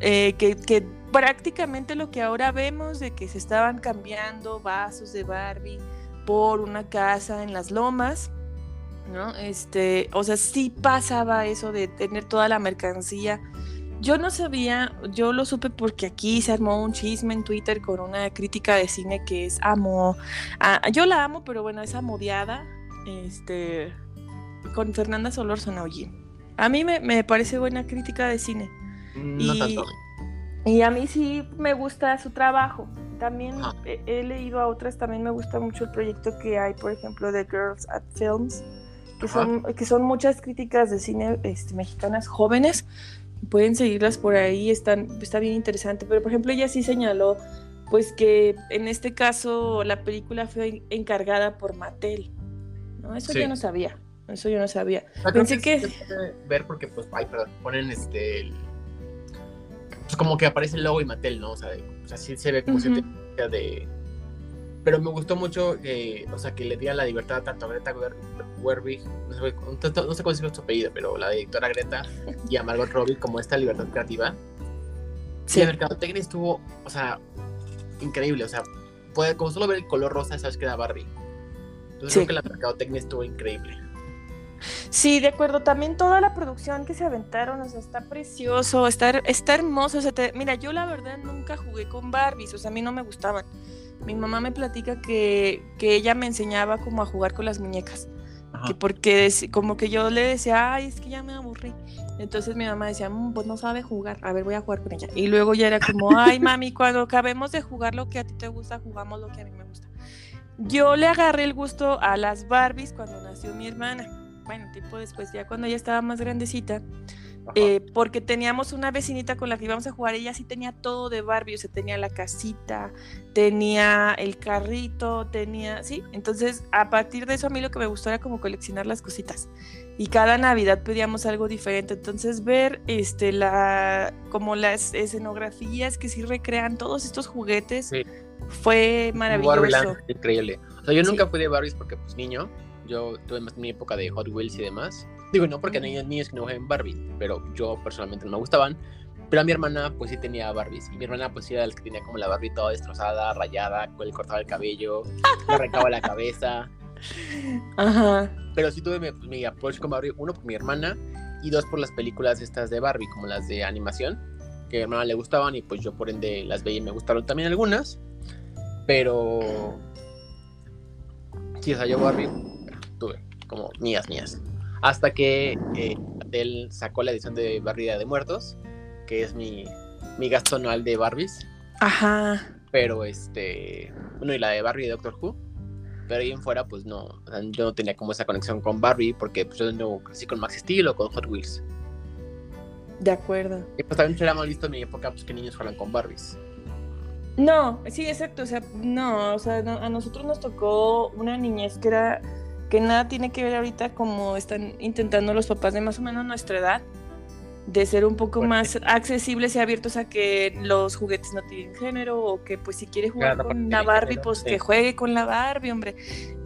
eh, que, que prácticamente lo que ahora vemos de que se estaban cambiando vasos de Barbie por una casa en las lomas, ¿no? Este, o sea, sí pasaba eso de tener toda la mercancía. Yo no sabía, yo lo supe porque aquí se armó un chisme en Twitter con una crítica de cine que es amo, ah, yo la amo, pero bueno, es amodiada, este, con Fernanda Solórzano, oye. A mí me, me parece buena crítica de cine. No Y- tanto. Y a mí sí me gusta su trabajo. También he, he leído a otras, también me gusta mucho el proyecto que hay, por ejemplo, de Girls at Films, que, son, que son muchas críticas de cine este, mexicanas jóvenes. Pueden seguirlas por ahí, están, está bien interesante. Pero, por ejemplo, ella sí señaló pues que en este caso la película fue encargada por Mattel. ¿no? Eso Sí. yo no sabía. Eso yo no sabía. Pensé que- puede ver porque, pues, ay, perdón, ponen este. el- Pues como que aparece el logo y Mattel, ¿no? O sea, de- o sea sí se ve como Ujú. cierta idea de. Pero me gustó mucho, eh, o sea, que le diera la libertad tanto a Greta Gerwig, no sé, no- no sé cómo decir su apellido, pero la directora Greta y a Margot Robbie como esta libertad creativa. Sí. Sí. Y la mercadotecnia estuvo, o sea, increíble, o sea, puede, como solo ver el color rosa, sabes que era Barbie. Entonces Sí. creo que la mercadotecnia estuvo increíble. Sí, de acuerdo. También toda la producción que se aventaron, o sea, está precioso, está, está hermoso. O sea, te- mira, yo la verdad nunca jugué con Barbies, o sea, a mí no me gustaban. Mi mamá me platica que, que ella me enseñaba como a jugar con las muñecas, que porque como que yo le decía, ay, es que ya me aburrí. Entonces mi mamá decía, "Mm, pues no sabe jugar, a ver, voy a jugar con ella. Y luego ya era como, ay, mami, cuando acabemos de jugar lo que a ti te gusta, jugamos lo que a mí me gusta. Yo le agarré el gusto a las Barbies cuando nació mi hermana. Bueno, tiempo después, ya cuando ella estaba más grandecita, eh, porque teníamos una vecinita con la que íbamos a jugar, ella sí tenía todo de Barbie, o sea, tenía la casita, tenía el carrito, tenía, sí, entonces a partir de eso a mí lo que me gustó era como coleccionar las cositas y cada Navidad pedíamos algo diferente, entonces ver este la como las escenografías que sí recrean todos estos juguetes Sí. fue maravilloso. Barbieland, increíble. O sea, yo Sí. nunca fui de Barbies porque, pues, niño, yo tuve más mi época de Hot Wheels y demás. Digo, no porque hay niños que no jueguen Barbie, pero yo personalmente no me gustaban. Pero a mi hermana, pues sí tenía Barbies. Y mi hermana, pues sí era la que tenía como la Barbie toda destrozada, rayada, con le cortaba el cabello, le arrancaba la cabeza. Ajá. Pero sí tuve mi, mi approach con Barbie, uno por mi hermana y dos por las películas estas de Barbie, como las de animación, que a mi hermana le gustaban y pues yo por ende las veía y me gustaron también algunas. Pero sí, o sea, yo Barbie tuve como mías, mías. Hasta que eh, Mattel sacó la edición de Barbie Día de Muertos, que es mi, mi gasto anual de Barbies. Ajá. Pero este, bueno, y la de Barbie y Doctor Who. Pero ahí en fuera, pues no, o sea, yo no tenía como esa conexión con Barbie porque pues, yo no crecí con Max Steel o con Hot Wheels. De acuerdo. Y pues también era mal visto en mi época pues, que niños fueran con Barbies. No, sí, exacto, o sea, no, o sea, no- a nosotros nos tocó una niñez que era, que nada tiene que ver ahorita como están intentando los papás de más o menos nuestra edad, de ser un poco más accesibles y abiertos a que los juguetes no tienen género o que pues si quiere jugar Claro, con la Barbie, género, pues sí. que juegue con la Barbie, hombre,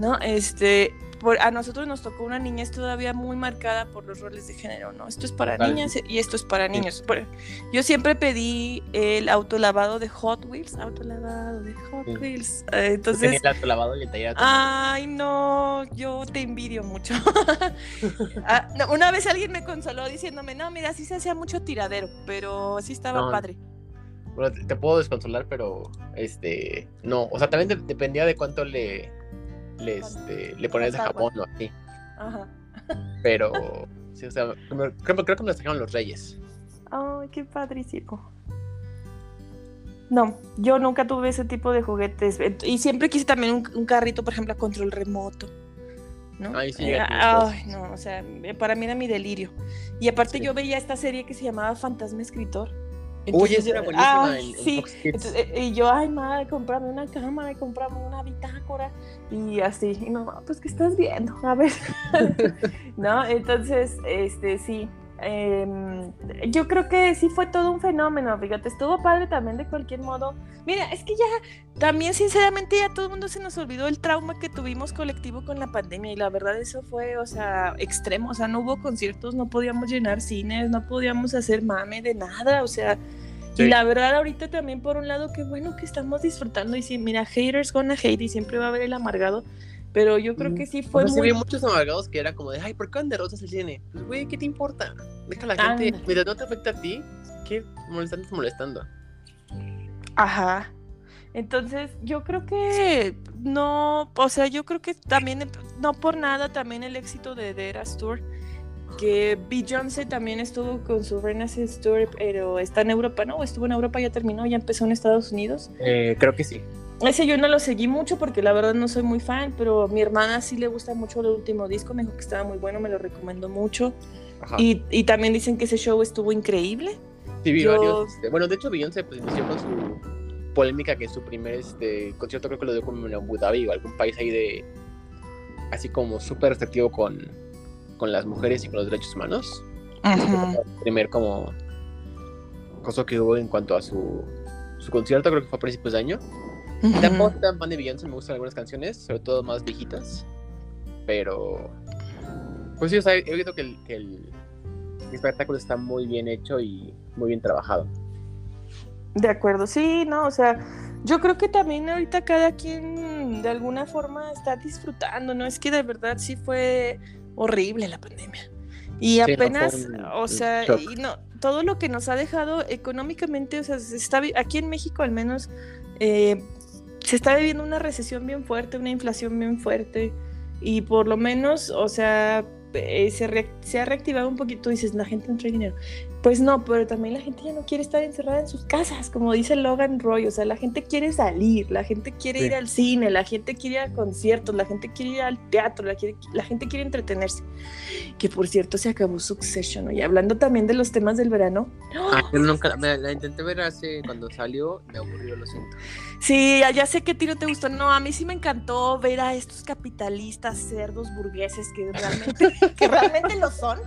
¿no? Este, por, a nosotros nos tocó una niñez todavía muy marcada por los roles de género, ¿no? Esto es para niñas y esto es para niños. Yo siempre pedí el autolavado de Hot Wheels, autolavado de Hot. Wheels. Eh, tenía Entonces, el auto lavado y el taller ay no, yo te envidio mucho. Ah, no, una vez alguien me consoló diciéndome, no, mira, sí se hacía mucho tiradero, pero sí estaba No. padre. Bueno, te, te puedo desconsolar, pero este, no, o sea, también de- dependía de cuánto le, le, este, le ponías de jamón o así. Ajá. Pero, sí, o sea, creo, creo que me los trajeron los reyes. Ay, qué padrísimo. No, yo nunca tuve ese tipo de juguetes. Ent- Y siempre quise también un, un carrito, por ejemplo, a control remoto. ¿no? Ay, sí, Eh, ay, no, o sea, eh, para mí era mi delirio. Y aparte Sí. yo veía esta serie que se llamaba Fantasma Escritor. Oye, esa era buenísima ay, en, en sí. Fox Kids. Entonces, eh, y yo, ay, madre, comprame una cámara y comprame una bitácora y así. Y mamá, pues, ¿qué estás viendo? A ver. ¿No? Entonces, este, sí. Em, yo creo que sí fue todo un fenómeno, fíjate, estuvo padre también de cualquier modo. Mira, es que ya, también sinceramente ya todo el mundo se nos olvidó el trauma que tuvimos colectivo con la pandemia y la verdad eso fue, o sea, extremo, o sea, no hubo conciertos, no podíamos llenar cines, no podíamos hacer mame de nada, o sea, Sí. y la verdad, ahorita también por un lado, qué bueno que estamos disfrutando. Y sí, mira, haters gonna hate y siempre va a haber el amargado. Pero yo creo que sí O fue sea, sí muy. vi muchos amargados que era como de, ay, ¿por qué van de rosas el cine? Pues, güey, ¿qué te importa? Deja a la gente, Anda. mientras no te afecta a ti, ¿qué molestando molestando? Ajá. Entonces, yo creo que no, o sea, yo creo que también, no por nada, también el éxito de The Eras Tour, que Beyoncé también estuvo con su Renaissance Tour, pero está en Europa, ¿no? Estuvo en Europa, ya terminó, ya empezó en Estados Unidos. Eh, creo que sí. Ese yo no lo seguí mucho porque la verdad no soy muy fan, pero mi hermana sí le gusta mucho el último disco, me dijo que estaba muy bueno, me lo recomendó mucho. Ajá. Y, y también dicen que ese show estuvo increíble. Sí, vi yo- varios. este, bueno, de hecho, Beyoncé pues, inició con su polémica que su primer este, concierto creo que lo dio como en Abu Dhabi o algún país ahí de. Así como súper restrictivo con, con las mujeres y con los derechos humanos. El primer como. cosa que hubo en cuanto a su, su concierto, creo que fue a principios de año. Tampoco soy tan fan de Beyoncé, me gustan algunas canciones, sobre todo más viejitas. Pero. Pues sí, o sea, he oído que el, que el espectáculo está muy bien hecho y muy bien trabajado. De acuerdo, sí, no, o sea, yo creo que también ahorita cada quien de alguna forma está disfrutando, ¿no? Es que de verdad sí fue horrible la pandemia. Y Sí, no, fue apenas, o sea, shock. y no, todo lo que nos ha dejado económicamente, o sea, se está, aquí en México al menos, eh, se está viviendo una recesión bien fuerte, una inflación bien fuerte, y por lo menos, o sea, eh, se, se ha reactivado un poquito, dices, la gente no trae dinero. Pues no, pero también la gente ya no quiere estar encerrada en sus casas, como dice Logan Roy, o sea, la gente quiere salir, la gente quiere Sí. ir al cine, la gente quiere ir a conciertos, la gente quiere ir al teatro, la, quiere- la gente quiere entretenerse. Que por cierto se acabó Succession, ¿no? Y hablando también de los temas del verano. Ah, yo nunca me, la intenté ver hace cuando salió, me aburrió, lo siento. Sí, ya sé qué tiro te gustó. No, a mí sí me encantó ver a estos capitalistas cerdos burgueses que realmente, que realmente lo son.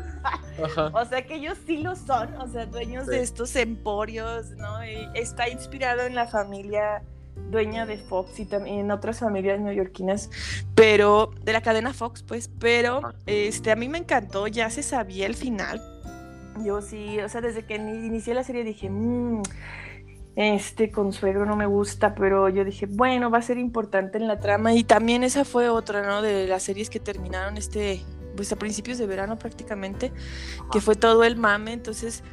O sea que ellos sí lo son, o sea, dueños Sí. de estos emporios, ¿no? Y está inspirado en la familia dueña de Fox y también en otras familias neoyorquinas, pero de la cadena Fox, pues, pero Ajá. este a mí me encantó, ya se sabía el final. Yo sí, o sea, desde que ni- inicié la serie dije, "Mm, este consuegro no me gusta, pero yo dije, bueno, va a ser importante en la trama y también esa fue otra, ¿no? De las series que terminaron este, pues a principios de verano prácticamente, que fue todo el mame, entonces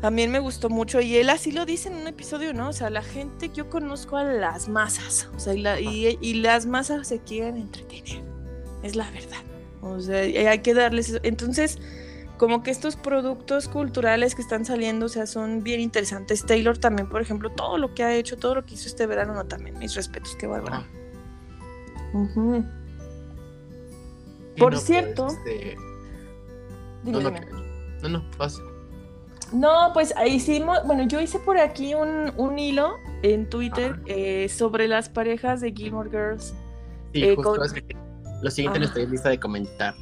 también me gustó mucho y él así lo dice en un episodio, ¿no? O sea, la gente, yo conozco a las masas, o sea, y, la- y- y las masas se quieren entretener, es la verdad, o sea, hay que darles eso. Entonces, como que estos productos culturales que están saliendo, o sea, son bien interesantes. Taylor también, por ejemplo, todo lo que ha hecho, todo lo que hizo este verano, no, también mis respetos, qué bárbaro. Y Por no, pues, cierto, este, Dime, no, no, dime. no, no, vas. No, pues hicimos, bueno, yo hice por aquí un, un hilo en Twitter eh, sobre las parejas de Gilmore Girls Sí, Eh, justo con- es que lo siguiente no estoy lista de comentar.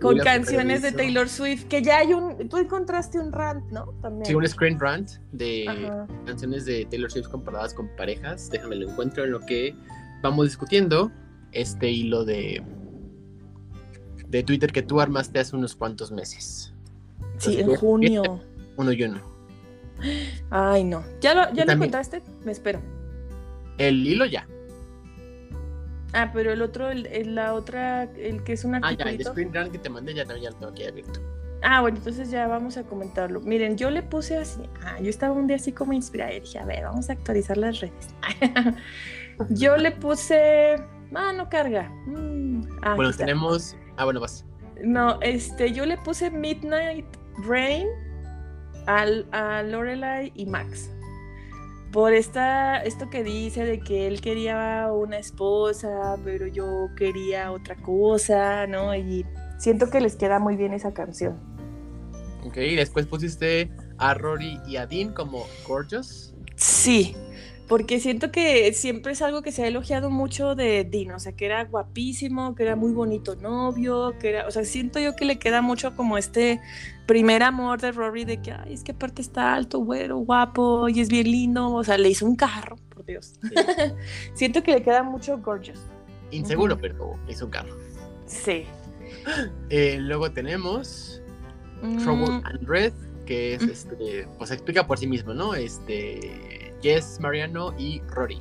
con canciones de Taylor Swift, que ya hay un, tú encontraste un rant, ¿no? También. Sí, un screen rant de Ajá. canciones de Taylor Swift comparadas con parejas. Déjame lo encuentro en lo que vamos discutiendo este hilo de de Twitter que tú armaste hace unos cuantos meses. Sí, en Entonces, junio. Uno y uno. Ay, no. ¿Ya lo, ya lo encontraste? Me espero. El hilo ya. Ah, pero el otro, el, el- la otra, el que es un Ah, ya, el screen rant que te mandé ya también ya lo tengo aquí abierto. Ah, bueno, entonces ya vamos a comentarlo. Miren, yo le puse así, ah, yo estaba un día así como inspirada y dije, a ver, vamos a actualizar las redes. yo le puse, ah, no carga. Mm, ah, bueno, tenemos. Ah, bueno, vas. No, este, yo le puse Midnight Rain al, a Lorelai y Max. Por esta, esto que dice de que él quería una esposa, pero yo quería otra cosa, ¿no? Y siento que les queda muy bien esa canción. Ok, y después pusiste a Rory y a Dean como gorgeous. Sí, porque siento que siempre es algo que se ha elogiado mucho de Dean, o sea, que era guapísimo, que era muy bonito novio, que era, o sea, siento yo que le queda mucho como este primer amor de Rory de que, ay, es que aparte está alto, güero, guapo y es bien lindo, o sea, le hizo un carro, por Dios. siento que le queda mucho gorgeous. Inseguro, pero hizo un carro. Sí. Eh, luego tenemos Trouble Mm, and Red, que es este, pues explica por sí mismo, ¿no? Este, Jess, Mariano y Rory.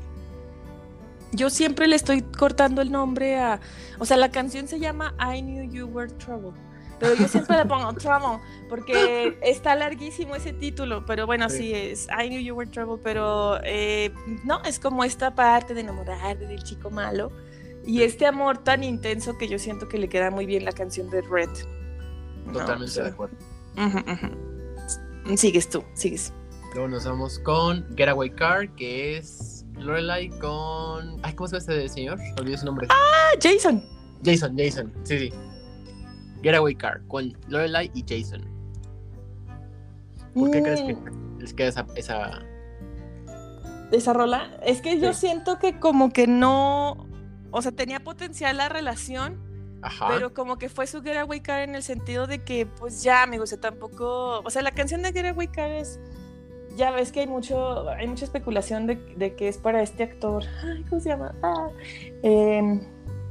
yo siempre le estoy cortando el nombre a, o sea, la canción se llama I Knew You Were Trouble. Pero yo siempre le pongo Trouble porque está larguísimo ese título, pero bueno, sí, Sí. es I Knew You Were Trouble, pero eh, no, es como esta parte de enamorar del chico malo y este amor tan intenso que yo siento que le queda muy bien la canción de Red. Totalmente de acuerdo. Sigues tú, sigues. Luego nos vamos con Getaway Car, que es Lorelai con. Ay, ¿cómo se llama este señor? Olvidé su nombre. Ah, Jason. Jason, Jason, sí, sí. Getaway Car con Lorelai y Jason. ¿Por qué crees que Mm. les queda esa, esa... esa rola. Es que yo siento que como que no, o sea, tenía potencial la relación, Ajá. pero como que fue su Getaway Car en el sentido de que, pues ya, amigo, o sea, tampoco, o sea, la canción de Getaway Car es, ya ves que hay mucho, hay mucha especulación de, de que es para este actor, ay, ¿cómo se llama? Ah, em,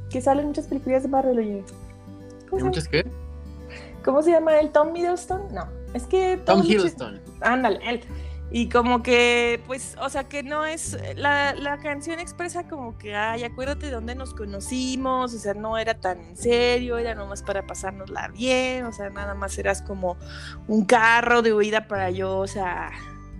que sale en muchas películas de Marvel, oye. ¿Cómo, ¿Hay se muchas qué? ¿Cómo se llama él? ¿Tom Middleton? No, es que... Tom chis- Hiddleston. Ándale, él. Y como que, pues, o sea, que no es. La, la canción expresa como que, ay, acuérdate de dónde nos conocimos, o sea, no era tan en serio, era nomás para pasárnosla bien, o sea, nada más eras como un carro de huida para yo, o sea,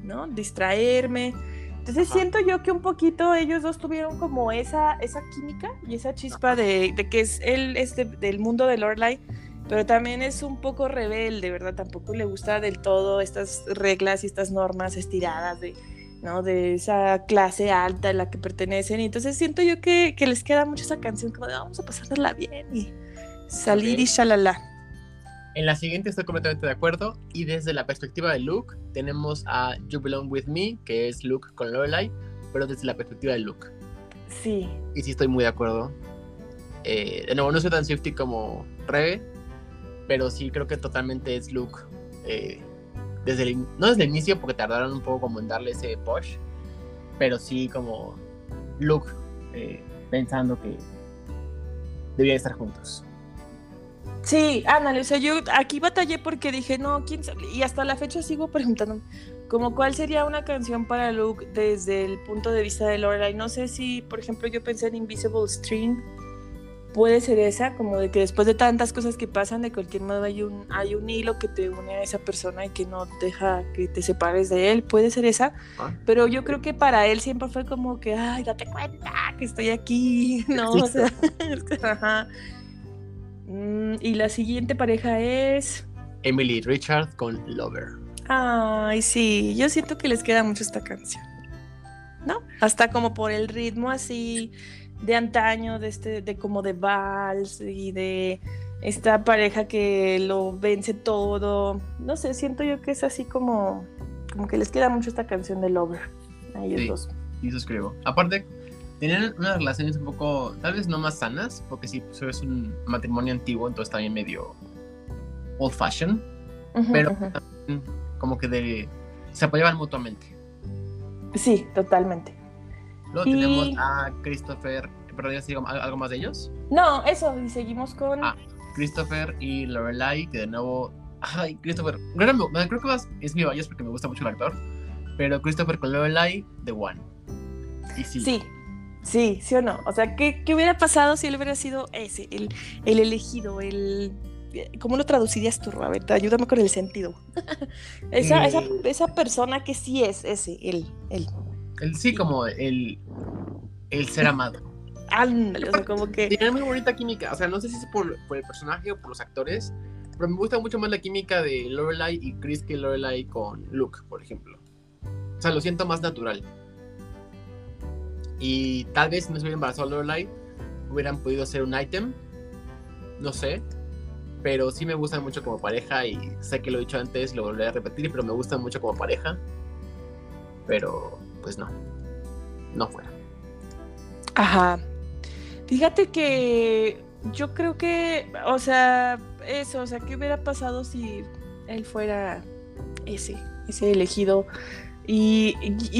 ¿no? Distraerme. Entonces Ajá. siento yo que un poquito ellos dos tuvieron como esa, esa química y esa chispa de, de que es él es de- del mundo de Lorelai, pero también es un poco rebelde, ¿verdad? Tampoco le gusta del todo estas reglas y estas normas estiradas de, ¿no? de esa clase alta a la que pertenecen. Y entonces siento yo que, que les queda mucho esa canción como de vamos a pasárnosla bien y salir y Ok. shalala. En la siguiente estoy completamente de acuerdo. Y desde la perspectiva de Luke, tenemos a You Belong With Me, que es Luke con Lorelai, pero desde la perspectiva de Luke. Sí. Y sí estoy muy de acuerdo. Eh, de nuevo, no soy tan Swifty como Rebe, pero sí creo que totalmente es Luke. eh, desde el, no desde el inicio, porque tardaron un poco como en darle ese push, pero sí como Luke eh, pensando que debían estar juntos. Sí, ándale, o sea, yo aquí batallé porque dije, no, quién sabe, y hasta la fecha sigo preguntándome, como cuál sería una canción para Luke desde el punto de vista de Lorelai. No sé si, por ejemplo, yo pensé en Invisible String, puede ser esa, como de que después de tantas cosas que pasan, de cualquier modo hay un, hay un hilo que te une a esa persona y que no deja que te separes de él, puede ser esa, Ah. pero yo creo que para él siempre fue como que, ay, date cuenta que estoy aquí, ¿no? O sea, ajá. Mm, y la siguiente pareja es Emily Richard con Lover. Ay, sí, yo siento que les queda mucho esta canción. ¿No? Hasta como por el ritmo así de antaño, de este, de como de vals y de esta pareja que lo vence todo. No sé, siento yo que es así como, como que les queda mucho esta canción de Lover a ellos Sí. dos. Y suscribo. Aparte, tenían unas relaciones un poco, tal vez no más sanas, porque sí, pues, es un matrimonio antiguo, entonces también medio old fashion, Ujú, pero ujú. también como que de, se apoyaban mutuamente. Sí, totalmente. Luego Y- tenemos a Christopher, perdón, ¿ya sigo algo más de ellos? No, eso, y seguimos con. Ah. Christopher y Lorelai, que de nuevo. Ay, Christopher. Creo creo que más es mi bias porque me gusta mucho el actor. Pero Christopher con Lorelai, The One. Y sí. Sí, sí, sí o no. O sea, ¿qué, qué hubiera pasado si él hubiera sido ese, el, el elegido, el... ¿Cómo lo traducirías tú, Robert? Ayúdame con el sentido. esa, Eh. esa, esa persona que sí es ese, él, él. El, sí, como el, el ser amado. Ándale, o sea, como que... Tiene muy bonita química. O sea, no sé si es por, por el personaje o por los actores. Pero me gusta mucho más la química de Lorelai y Chris que Lorelai con Luke, por ejemplo. O sea, lo siento más natural. Y tal vez si no se hubiera embarazado Lorelai, hubieran podido ser un item. No sé. Pero sí me gustan mucho como pareja y sé que lo he dicho antes, lo volveré a repetir, pero me gustan mucho como pareja. Pero, pues no. No fuera. Ajá. Fíjate que yo creo que, o sea, eso, o sea, ¿qué hubiera pasado si él fuera ese, ese elegido? Y,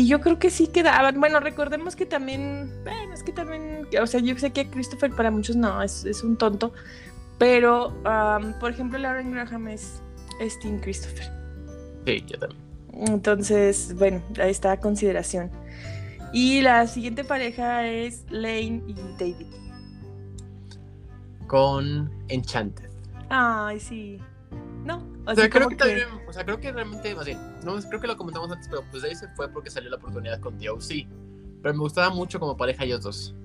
yo creo que sí quedaban. Bueno, recordemos que también, bueno, es que también, o sea, yo sé que Christopher para muchos no, es, es un tonto, pero, am, por ejemplo, Lauren Graham es, es Team Christopher. Sí, yo también. Entonces, bueno, ahí está a consideración. Y la siguiente pareja es Lane y David. Con Enchanted. Ay, sí. No, O sea, creo que, también, o sea, creo que realmente, más bien, no, creo que lo comentamos antes, pero pues de ahí se fue porque salió la oportunidad con DOC. Pero me gustaba mucho como pareja ellos dos.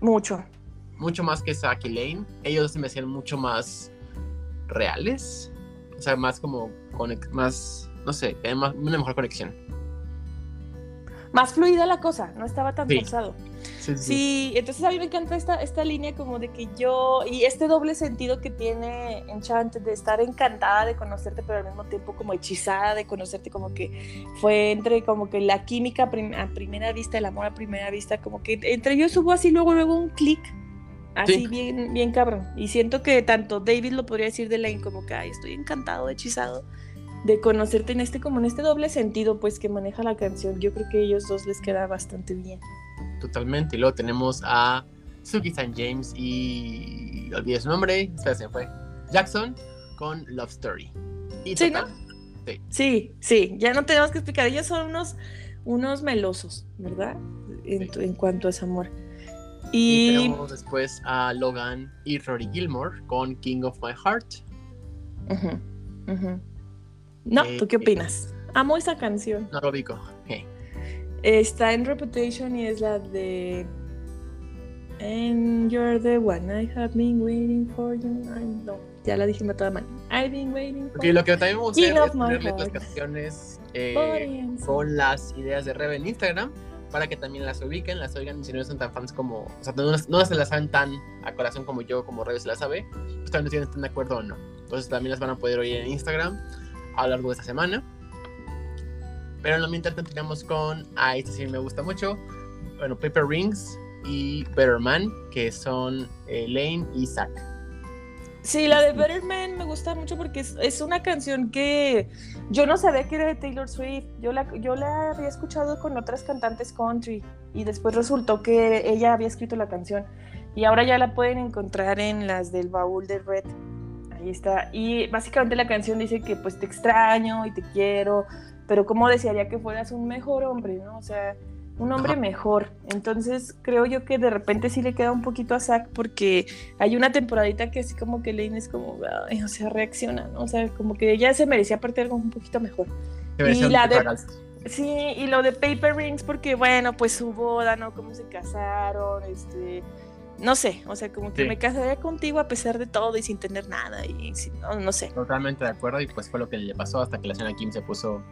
mucho. Mucho más que Zack y Lane. Ellos se me hacían mucho más reales. O sea, más como, más, no sé, más- una mejor conexión. Más fluida la cosa, no estaba tan Sí. forzado. Sí, Sí, entonces a mí me encanta esta, esta línea como de que yo, y este doble sentido que tiene Enchanted de estar encantada de conocerte, pero al mismo tiempo como hechizada de conocerte, como que fue entre como que la química a prim- a primera vista, el amor a primera vista, como que entre ellos hubo así luego, luego un clic, así Sí. bien, bien cabrón. Y siento que tanto David lo podría decir de Lane como que, ay, estoy encantado, hechizado de conocerte en este como en este doble sentido pues que maneja la canción yo creo que a ellos dos les queda bastante bien Totalmente. Y luego tenemos a Suki San James y. Olvidé su nombre. Se fue. Jackson con Love Story. Y Sí, total, Sí, sí, ya no tenemos que explicar. Ellos son unos, unos melosos, ¿verdad? En, Sí. en cuanto a ese amor. Y Y, tenemos después a Logan y Rory Gilmore con King of My Heart. No, ¿tú qué opinas? Amo esa canción. No lo ubico. Está en Reputation y es la de And you're the one I have been waiting for you. Ay, no, ya la dije me toda mal. I've been waiting for Ok, lo que también me gusta es ponerle las canciones eh, con las ideas de Rebe en Instagram para que también las ubiquen, las oigan si no son tan fans como, o sea, no, no se las saben tan a corazón como yo, como Rebe se las sabe, pues también si están de acuerdo o no. Entonces también las van a poder oír en Instagram a lo largo de esta semana. Pero en lo mientras continuamos con, ah, este sí me gusta mucho, bueno, Paper Rings y Better Man, que son eh, Lane y Zack. Sí, la de Better Man me gusta mucho porque es, una canción que yo no sabía que era de Taylor Swift. Yo la, yo la había escuchado con otras cantantes country y después resultó que ella había escrito la canción. Y ahora ya la pueden encontrar en las del baúl de Red. Ahí está. Y básicamente la canción dice que pues te extraño y te quiero, pero como desearía que fueras un mejor hombre, ¿no? O sea, un hombre Ajá. mejor. Entonces creo yo que de repente sí le queda un poquito a Zack porque hay una temporadita que así como que Lane es como, ay, o sea, reacciona, ¿no? O sea, como que ella se merecía aparte algo un poquito mejor. Versión la de-. Sí, y lo de Paper Rings porque, bueno, pues su boda, ¿no? Cómo se casaron, este... no sé, o sea, como que Sí. me casaría contigo a pesar de todo y sin tener nada y sin- no, no sé. Totalmente de acuerdo y pues fue lo que le pasó hasta que la señora Kim se puso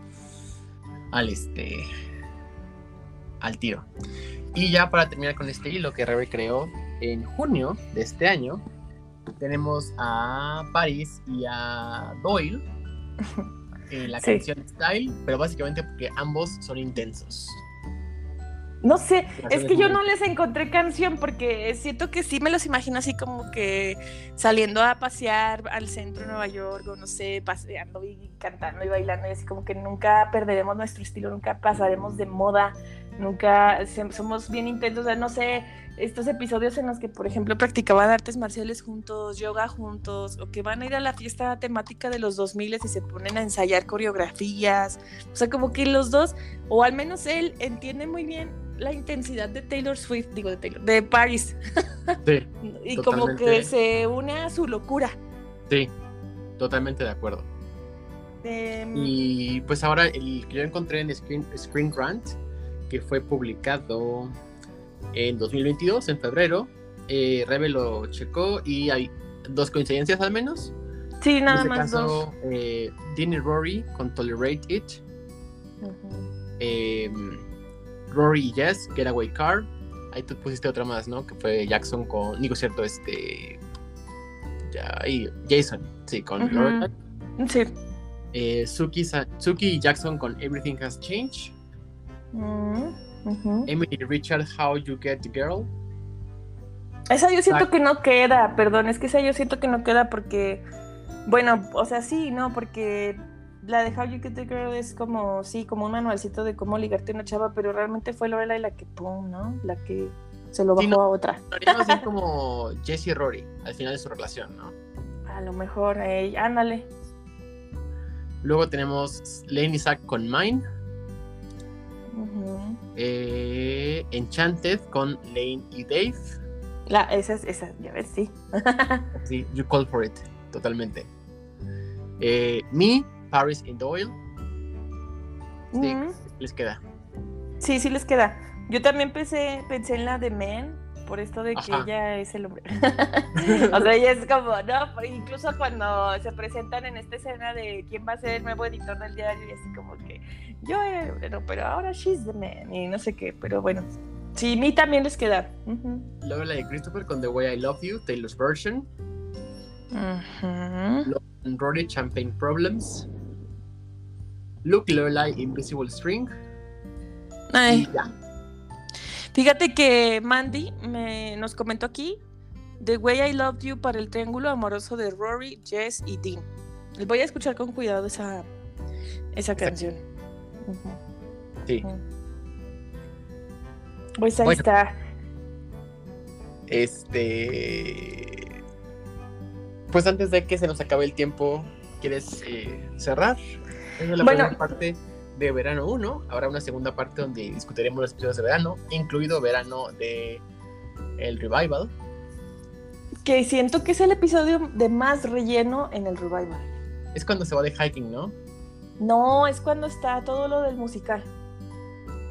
al este al tiro. Y ya para terminar con este hilo que Rebe creó en junio de este año, tenemos a Paris y a Doyle en la Sí. canción Style, pero básicamente porque ambos son intensos. No sé, es que yo no les encontré canción porque siento que sí me los imagino así como que saliendo a pasear al centro de Nueva York o no sé, paseando y cantando y bailando y así como que nunca perderemos nuestro estilo, nunca pasaremos de moda, nunca se- somos bien intensos, o sea, no sé, estos episodios en los que por ejemplo practicaban artes marciales juntos, yoga juntos o que van a ir a la fiesta temática de los 2000 y se ponen a ensayar coreografías, o sea, como que los dos o al menos él entiende muy bien la intensidad de Taylor Swift, digo de Taylor, de Paris, Sí, y como que se une a su locura. sí, totalmente de acuerdo. Em, Y pues ahora el que yo encontré en Screen, Screen Rant, que fue publicado en 2022, en febrero, eh, Rebe lo checó y hay dos coincidencias al menos. sí, nada este más dos. caso, eh, Dean y Rory con Tolerate It, eh, Rory y Jess, Getaway Car. Ahí tú pusiste otra más, ¿no? Que fue Jackson con, digo cierto, este... Ya, ahí, Jason, sí, con. Lorelai. Sí. Eh, Suki, Suki y Jackson con Everything Has Changed. Ujú. Emily Richard, How You Get the Girl. Esa yo siento que no queda, perdón, es que esa yo siento que no queda porque, bueno, o sea, sí, no, porque la de How You Get the Girl es como, sí, como un manualcito de cómo ligarte a una chava, pero realmente fue Lorelai la que, pum, ¿no? La que se lo bajó Sí, no. a otra. Así como Jesse y Rory al final de su relación, ¿no? A lo mejor, eh, ándale. Luego tenemos Lane Zack con Mine. Eh, Enchanted con Lane y Dave. La, esa, es- esa, ya ves, sí. Sí, You Call for It, totalmente. Eh, Me, Paris y Doyle. Sí, les queda. Sí, sí les queda. Yo también pensé, pensé en la de Men, por esto de que Ajá. ella es el hombre. o sea, ella es como, no, incluso cuando se presentan en esta escena de quién va a ser el nuevo editor del diario, y así como que yo era el obrero, pero ahora she's the man, y no sé qué, pero bueno. Sí, mí también les queda. Luego la de Christopher con The Way I Love You, Taylor's Version. Ujú. and Rory Champagne Problems. Luke Lorelai Invisible String. Ay, Y ya. Fíjate que Mandy me, nos comentó aquí The Way I Loved You para el triángulo amoroso de Rory, Jess y Dean. Voy a escuchar con cuidado esa, esa canción. Sí. Pues ahí Bueno. está. Este. Pues antes de que se nos acabe el tiempo, ¿quieres eh, cerrar? Esa es la Bueno. primera parte de verano 1. Habrá una segunda parte donde discutiremos los episodios de verano, incluido verano de el revival. Que siento que es el episodio de más relleno en el revival. Es cuando se va de hiking, ¿no? No, es cuando está todo lo del musical.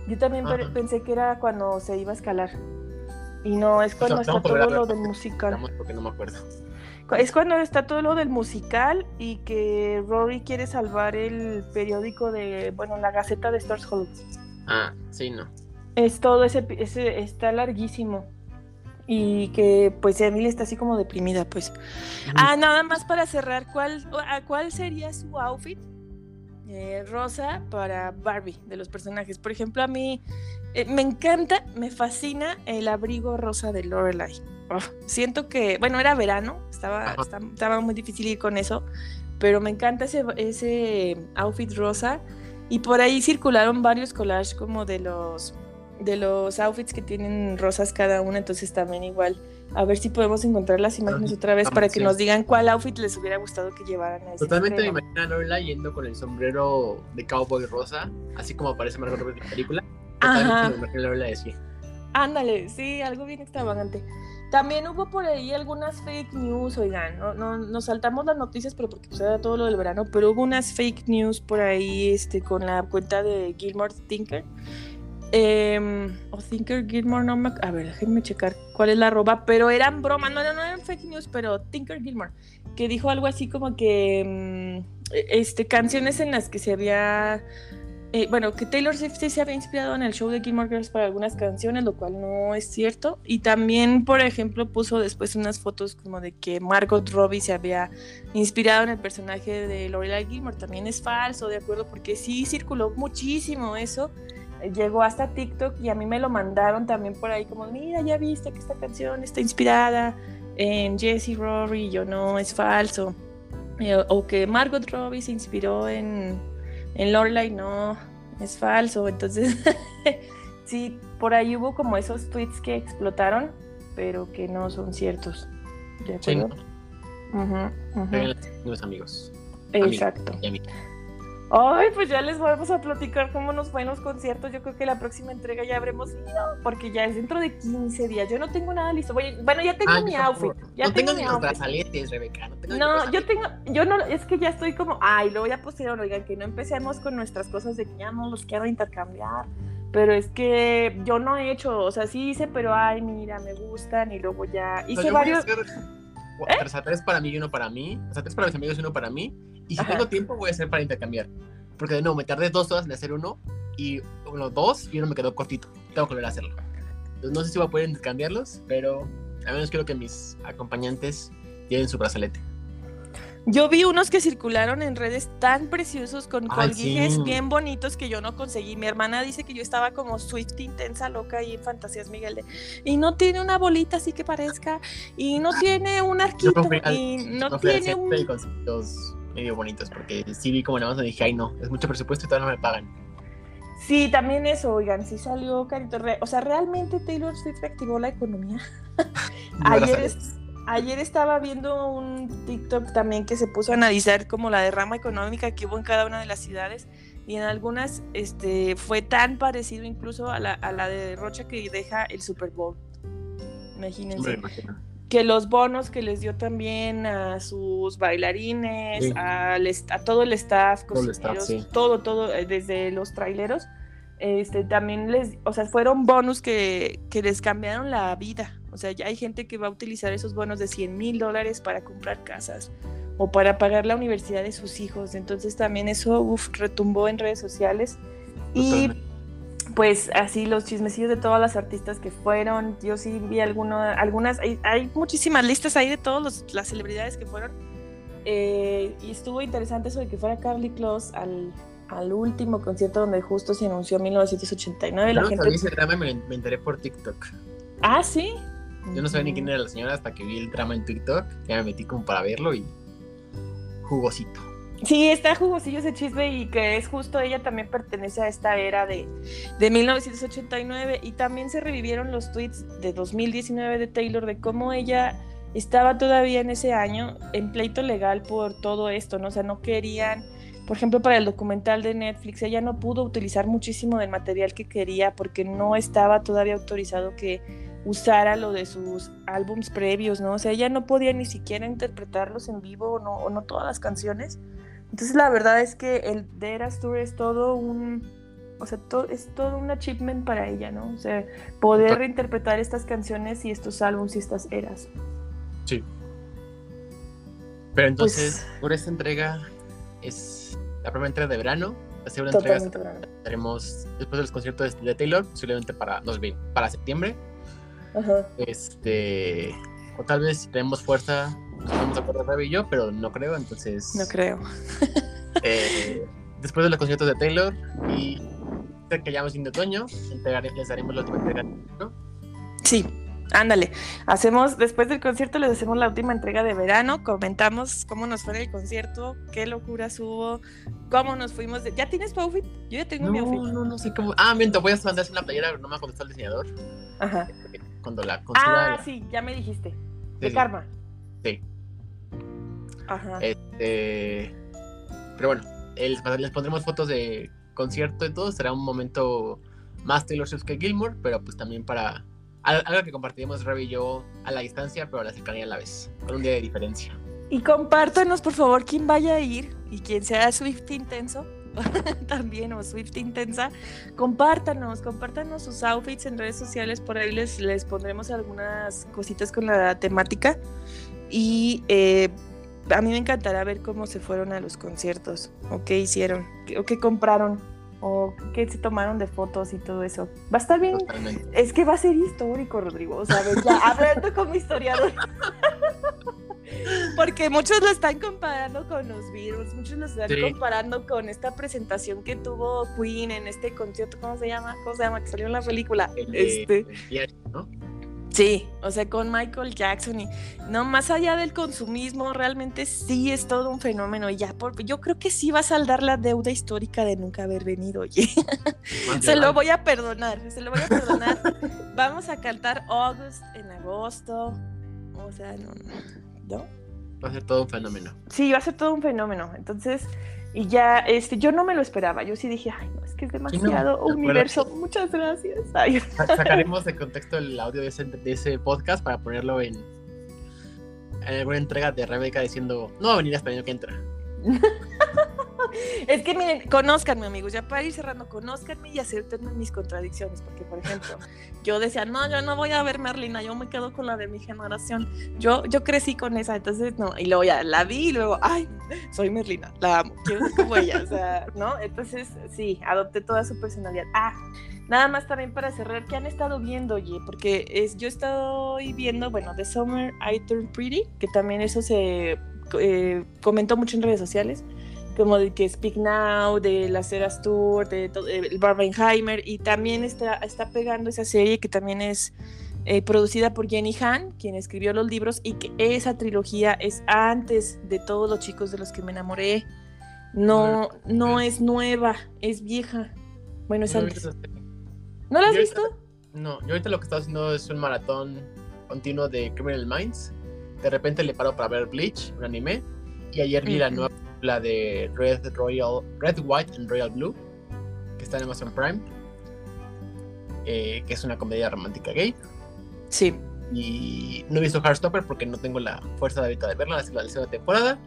Yo también Ajá. pensé que era cuando se iba a escalar. Y no, es cuando está todo lo del musical. Vamos, porque no me acuerdo. Es cuando está todo lo del musical y que Rory quiere salvar el periódico de, bueno, la Gaceta de Stars Hollow. Ah, sí, no. Es todo ese, ese está larguísimo. Y que pues Emily está así como deprimida, pues. Ah, nada más para cerrar, ¿cuál, a ¿cuál sería su outfit? Eh, rosa para Barbie, de los personajes. Por ejemplo, a mí eh, me encanta, me fascina el abrigo rosa de Lorelai. Oh, siento que, bueno, era verano, estaba muy difícil ir con eso, pero me encanta ese, ese outfit rosa. Y por ahí circularon varios collages como de los de los outfits que tienen rosas cada una, entonces también igual a ver si podemos encontrar las imágenes Ajá. otra vez para que nos digan cuál outfit les hubiera gustado que llevaran a ese Totalmente me imagino a Lorelai yendo con el sombrero de cowboy rosa, así como aparece Margot Robbie en la película. Totalmente Ajá. me imagino a así. Ándale, sí, algo bien extravagante. También hubo por ahí algunas fake news, oigan, no, no, nos saltamos las noticias, pero porque pues, era todo lo del verano, pero hubo unas fake news por ahí este, con la cuenta de Gilmore Tinker, em, o Thinker Gilmore, no me, a ver, déjenme checar cuál es la arroba, pero eran bromas, no, no, no eran fake news, pero Tinker Gilmore, que dijo algo así como que, em, este, canciones en las que se había eh, bueno, que Taylor Swift sí se había inspirado en el show de Gilmore Girls para algunas canciones, lo cual no es cierto. Y también, por ejemplo, puso después unas fotos como de que Margot Robbie se había inspirado en el personaje de Lorelai Gilmore. También es falso, ¿de acuerdo? Porque sí circuló muchísimo eso. Llegó hasta TikTok y a mí me lo mandaron también por ahí como, mira, ya viste que esta canción está inspirada en Jessie Rory. Y yo no, es falso. O que Margot Robbie se inspiró en en Lorelai no, es falso. Entonces, sí, por ahí hubo como esos tweets que explotaron, pero que no son ciertos. ¿De acuerdo? Los amigos. Exacto. Ay, pues ya les vamos a platicar cómo nos fue en los conciertos. Yo creo que la próxima entrega ya habremos ido, porque ya es dentro de 15 días. Yo no tengo nada listo. bueno, ya tengo mi outfit. Ya no tengo, ni los brazaletes, Rebeca. No, tengo no yo tengo, yo no, es que ya estoy como, ay, luego ya pusieron, oigan, que no empecemos con nuestras cosas de que ya no los quiero intercambiar. Pero es que yo no he hecho, o sea, sí hice, pero ay, mira, me gustan y luego ya hice varios. ¿Eh? tres para mí y uno para mí. O sea, tres para mis amigos y uno para mí y si tengo tiempo, voy a hacer para intercambiar. Porque de nuevo, me tardé dos horas en hacer uno y uno, dos y uno me quedó cortito. Tengo que volver a hacerlo. Entonces, no sé si voy a poder intercambiarlos, pero al menos quiero que mis acompañantes lleven su brazalete. Yo vi unos que circularon en redes tan preciosos con colguijes bien bonitos que yo no conseguí. Mi hermana dice que yo estaba como Swift intensa, loca y en Fantasías Miguel de, y no tiene una bolita así que parezca y no tiene un arquito y no tiene un medio bonitos, porque sí vi como nada más y dije, ay no, es mucho presupuesto y todavía no me pagan. Sí, también eso, oigan, sí salió carito. O sea, realmente Taylor Swift activó la economía. ayer, ayer estaba viendo un TikTok también que se puso a analizar como la derrama económica que hubo en cada una de las ciudades y en algunas este, fue tan parecido incluso a la, a la de Rocha que deja el Super Bowl. Imagínense que los bonos que les dio también a sus bailarines, a todo el staff, todo, todo, eh, desde los traileros, este, también les, o sea, fueron bonos que, que, les cambiaron la vida. O sea, ya hay gente que va a utilizar esos bonos de 100 mil dólares para comprar casas o para pagar la universidad de sus hijos. Entonces también eso retumbó en redes sociales. Y pues así los chismecillos de todas las artistas que fueron. Yo sí vi alguno, algunas, hay, muchísimas listas ahí de todas las celebridades que fueron. Eh, y estuvo interesante eso de que fuera Carly Close al, al último concierto donde justo se anunció en 1989. la gente... ese drama me, me, enteré por TikTok. Ah, sí. Yo no sabía ni quién era la señora hasta que vi el drama en TikTok. Ya me metí como para verlo y jugosito. Sí, está jugosillo ese chisme y que es justo ella también pertenece a esta era de, de 1989 y también se revivieron los tweets de 2019 de Taylor de cómo ella estaba todavía en ese año en pleito legal por todo esto, ¿no? O sea, no querían, por ejemplo, para el documental de Netflix, ella no pudo utilizar muchísimo del material que quería porque no estaba todavía autorizado que usara lo de sus álbums previos, ¿no? O sea, ella no podía ni siquiera interpretarlos en vivo no, o no todas las canciones entonces la verdad es que el de Eras Tour es todo un, o sea, es todo un achievement para ella, ¿no? O sea, poder reinterpretar estas canciones y estos álbumes y estas eras. Sí. Pero entonces, pues por esta entrega es la primera entrega de verano. La segunda entrega estaremos después del concierto de Taylor, posiblemente para, para septiembre. Ajá. Este, o tal vez si tenemos fuerza vamos a acordar y yo, pero no creo, entonces. No creo. Eh, después de los conciertos de Taylor y que ya vamos de otoño, les daremos la última entrega. ¿no? Sí, ándale. Hacemos, después del concierto, les hacemos la última entrega de verano. Comentamos cómo nos fue el concierto, qué locuras hubo, cómo nos fuimos. ¿Ya tienes tu outfit? Yo ya tengo mi outfit. No, no sé cómo. Ah, miento, voy a mandarse una playera, pero no me ha contestado el diseñador. Ajá. Cuando la Ah, sí, ya me dijiste. De Karma. Sí. Ajá. Este, pero bueno, les pondremos fotos de concierto y todo. Será un momento más Taylor Swift que Gilmore, pero pues también para algo que compartiremos Rebe y yo a la distancia, pero a la cercanía a la vez, con un día de diferencia. Y compártanos, por favor, quién vaya a ir y quién sea Swift intenso. también o Swift Intensa, compártanos, compártanos sus outfits en redes sociales, por ahí les, les pondremos algunas cositas con la temática y eh, a mí me encantará ver cómo se fueron a los conciertos o qué hicieron o qué compraron o qué se tomaron de fotos y todo eso. Va a estar bien. Es que va a ser histórico, Rodrigo. O sea, ya hablando como historiador. Porque muchos lo están comparando con los Beatles, muchos lo están comparando con esta presentación que tuvo Queen en este concierto, ¿cómo se llama? ¿Cómo se llama? Que salió en la película. este. ¿no? Sí, o sea, con Michael Jackson y no más allá del consumismo, realmente sí es todo un fenómeno. Y ya, por, yo creo que sí va a saldar la deuda histórica de nunca haber venido. Oye, se lo voy a perdonar, se lo voy a perdonar. Vamos a cantar August en agosto. O sea, no, no. Va a ser todo un fenómeno. Sí, va a ser todo un fenómeno. Entonces, y ya, este, yo no me lo esperaba. Yo sí dije, ay, no, es que es demasiado universo. Muchas gracias. Sacaremos de contexto el audio de ese, de ese podcast para ponerlo en, en alguna entrega de Rebeca diciendo, no va a venir hasta el año que entra. es que miren, conózcanme, amigos, ya para ir cerrando, conózcanme y aceptenme mis contradicciones, porque por ejemplo, yo decía, no, yo no voy a ver Merlina, yo me quedo con la de mi generación. Yo, yo crecí con esa, entonces no, y luego ya la vi y luego, ay, soy Merlina, la amo, quiero ser como ella, o sea, ¿no? Entonces, sí, adopté toda su personalidad. Ah, Nada más también para cerrar, ¿qué han estado viendo, oye? Porque es, yo estoy viendo, bueno, The Summer I Turned Pretty, que también eso se eh, comentó mucho en redes sociales como de que Speak Now, de las Eras Tour, de, el Barbenheimer, y también está, está pegando esa serie que también es eh, producida por Jenny Han, quien escribió los libros, y que esa trilogía es antes de todos los chicos de los que me enamoré. No, no es nueva, es vieja. Bueno, es antes. ¿No la has visto? no, yo ahorita lo que estoy haciendo es un maratón continuo de Criminal Minds. De repente le paro para ver Bleach, un anime, y ayer vi la nueva la de Red Royal, Red, White and Royal Blue, que está en Amazon Prime, eh, que es una comedia romántica gay. Sí. Y no he visto Heartstopper porque no tengo la fuerza de ahorita de verla, es la segunda temporada.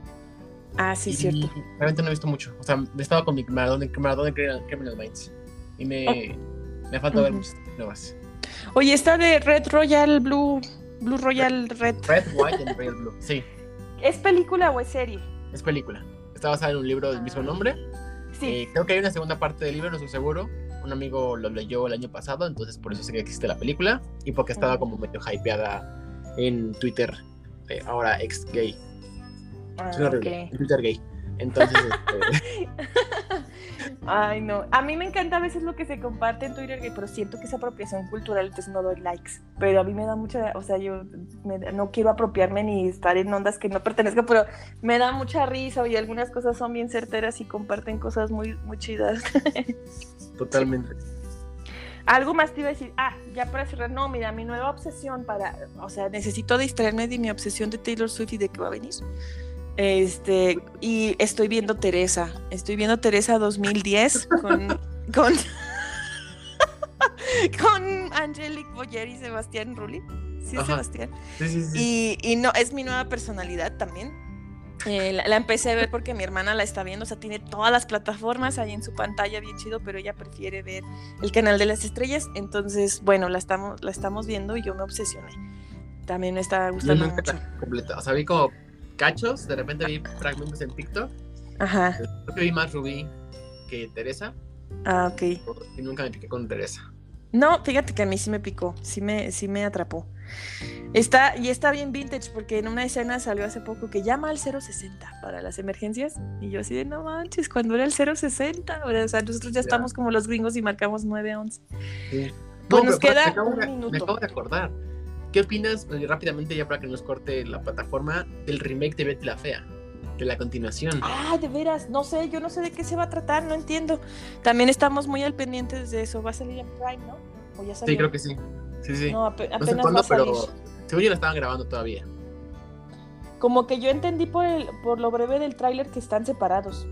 Ah, sí, cierto. Realmente no he visto mucho. O sea, he estado con mi maratón de Criminal Minds. Y me, oh. me falta ver muchas nuevas. Oye, está de Red Royal Blue, Blue Royal Red. Red, White and Royal Blue, sí. ¿Es película o es serie? Es película. Está basada en un libro del mismo nombre. Sí. Eh, creo que hay una segunda parte del libro, no estoy seguro. Un amigo lo leyó el año pasado, entonces por eso sé que existe la película y porque estaba como medio hypeada en Twitter, eh, ahora ex gay. Ah, En Twitter gay. Entonces, este... Ay, no. A mí me encanta a veces lo que se comparte en Twitter, pero siento que es apropiación cultural, entonces no doy likes. Pero a mí me da mucha, o sea, yo no quiero apropiarme ni estar en ondas que no pertenezcan, pero me da mucha risa y algunas cosas son bien certeras y comparten cosas muy, muy chidas. Totalmente. Algo más te iba a decir, ah, ya para cerrar, no, mira, mi nueva obsesión para, o sea, necesito distraerme de mi obsesión de Taylor Swift y de que va a venir. Este, y estoy viendo Teresa. Estoy viendo Teresa 2010 con. con con Angelique Boyer y Sebastián Rulli. Sí, Sebastián. Sí, sí, sí. Y, no, es mi nueva personalidad también. Eh, la, empecé a ver porque mi hermana la está viendo, o sea, tiene todas las plataformas ahí en su pantalla, bien chido, pero ella prefiere ver el canal de las estrellas. Entonces, bueno, la estamos, la estamos viendo y yo me obsesioné. También me está gustando mucho. Completa. O sea, vi como cachos, de repente vi fragmentos en TikTok. Ajá. Creo que vi más Rubí que Teresa. Ah, ok. Y nunca me piqué con Teresa. No, fíjate que a mí sí me picó, sí me, sí me atrapó. Está, y está bien vintage porque en una escena salió hace poco que llama al 060 para las emergencias. Y yo así de no manches, cuando era el 060, o sea, nosotros ya, estamos como los gringos y marcamos 911. Sí. Pues nos queda un minuto. Me acabo de acordar. ¿Qué opinas, eh, rápidamente ya para que nos corte la plataforma, del remake de Betty la Fea? De la continuación. Ah, de veras, no sé, yo no sé de qué se va a tratar, no entiendo. También estamos muy al pendiente de eso. ¿Va a salir en Prime, no? ¿O ya salió? Sí, creo que sí. Sí, sí. No, apenas no sé cuándo, pero según yo la estaban grabando todavía. Como que yo entendí por, el, por lo breve del tráiler que están separados.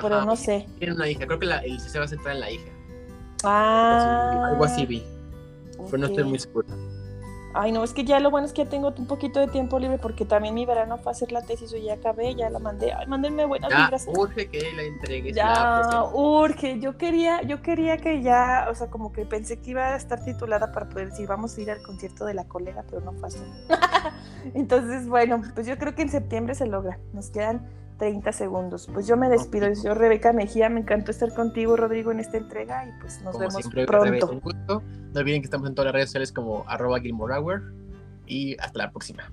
pero no sé. Tiene una hija, creo que la, el, se va a centrar en la hija. Ah. Algo así vi. Pero no estoy muy seguro. Ay, no, es que ya lo bueno es que ya tengo un poquito de tiempo libre porque también mi verano fue hacer la tesis, yo ya acabé, ya la mandé. Ay, mándenme buenas Ya, vibras. urge que la entregues. Ya, la urge. Yo quería, yo quería que ya, o sea, como que pensé que iba a estar titulada para poder decir, vamos a ir al concierto de la colega, pero no fue así. Entonces, bueno, pues yo creo que en septiembre se logra. Nos quedan 30 segundos. Pues yo me despido. Yo, soy Rebeca Mejía, me encantó estar contigo, Rodrigo, en esta entrega y pues nos Como vemos siempre, pronto. un gusto. No olviden que estamos en todas las redes sociales como arroba Gilmore Hour. Y hasta la próxima.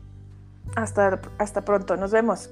Hasta, hasta pronto, nos vemos.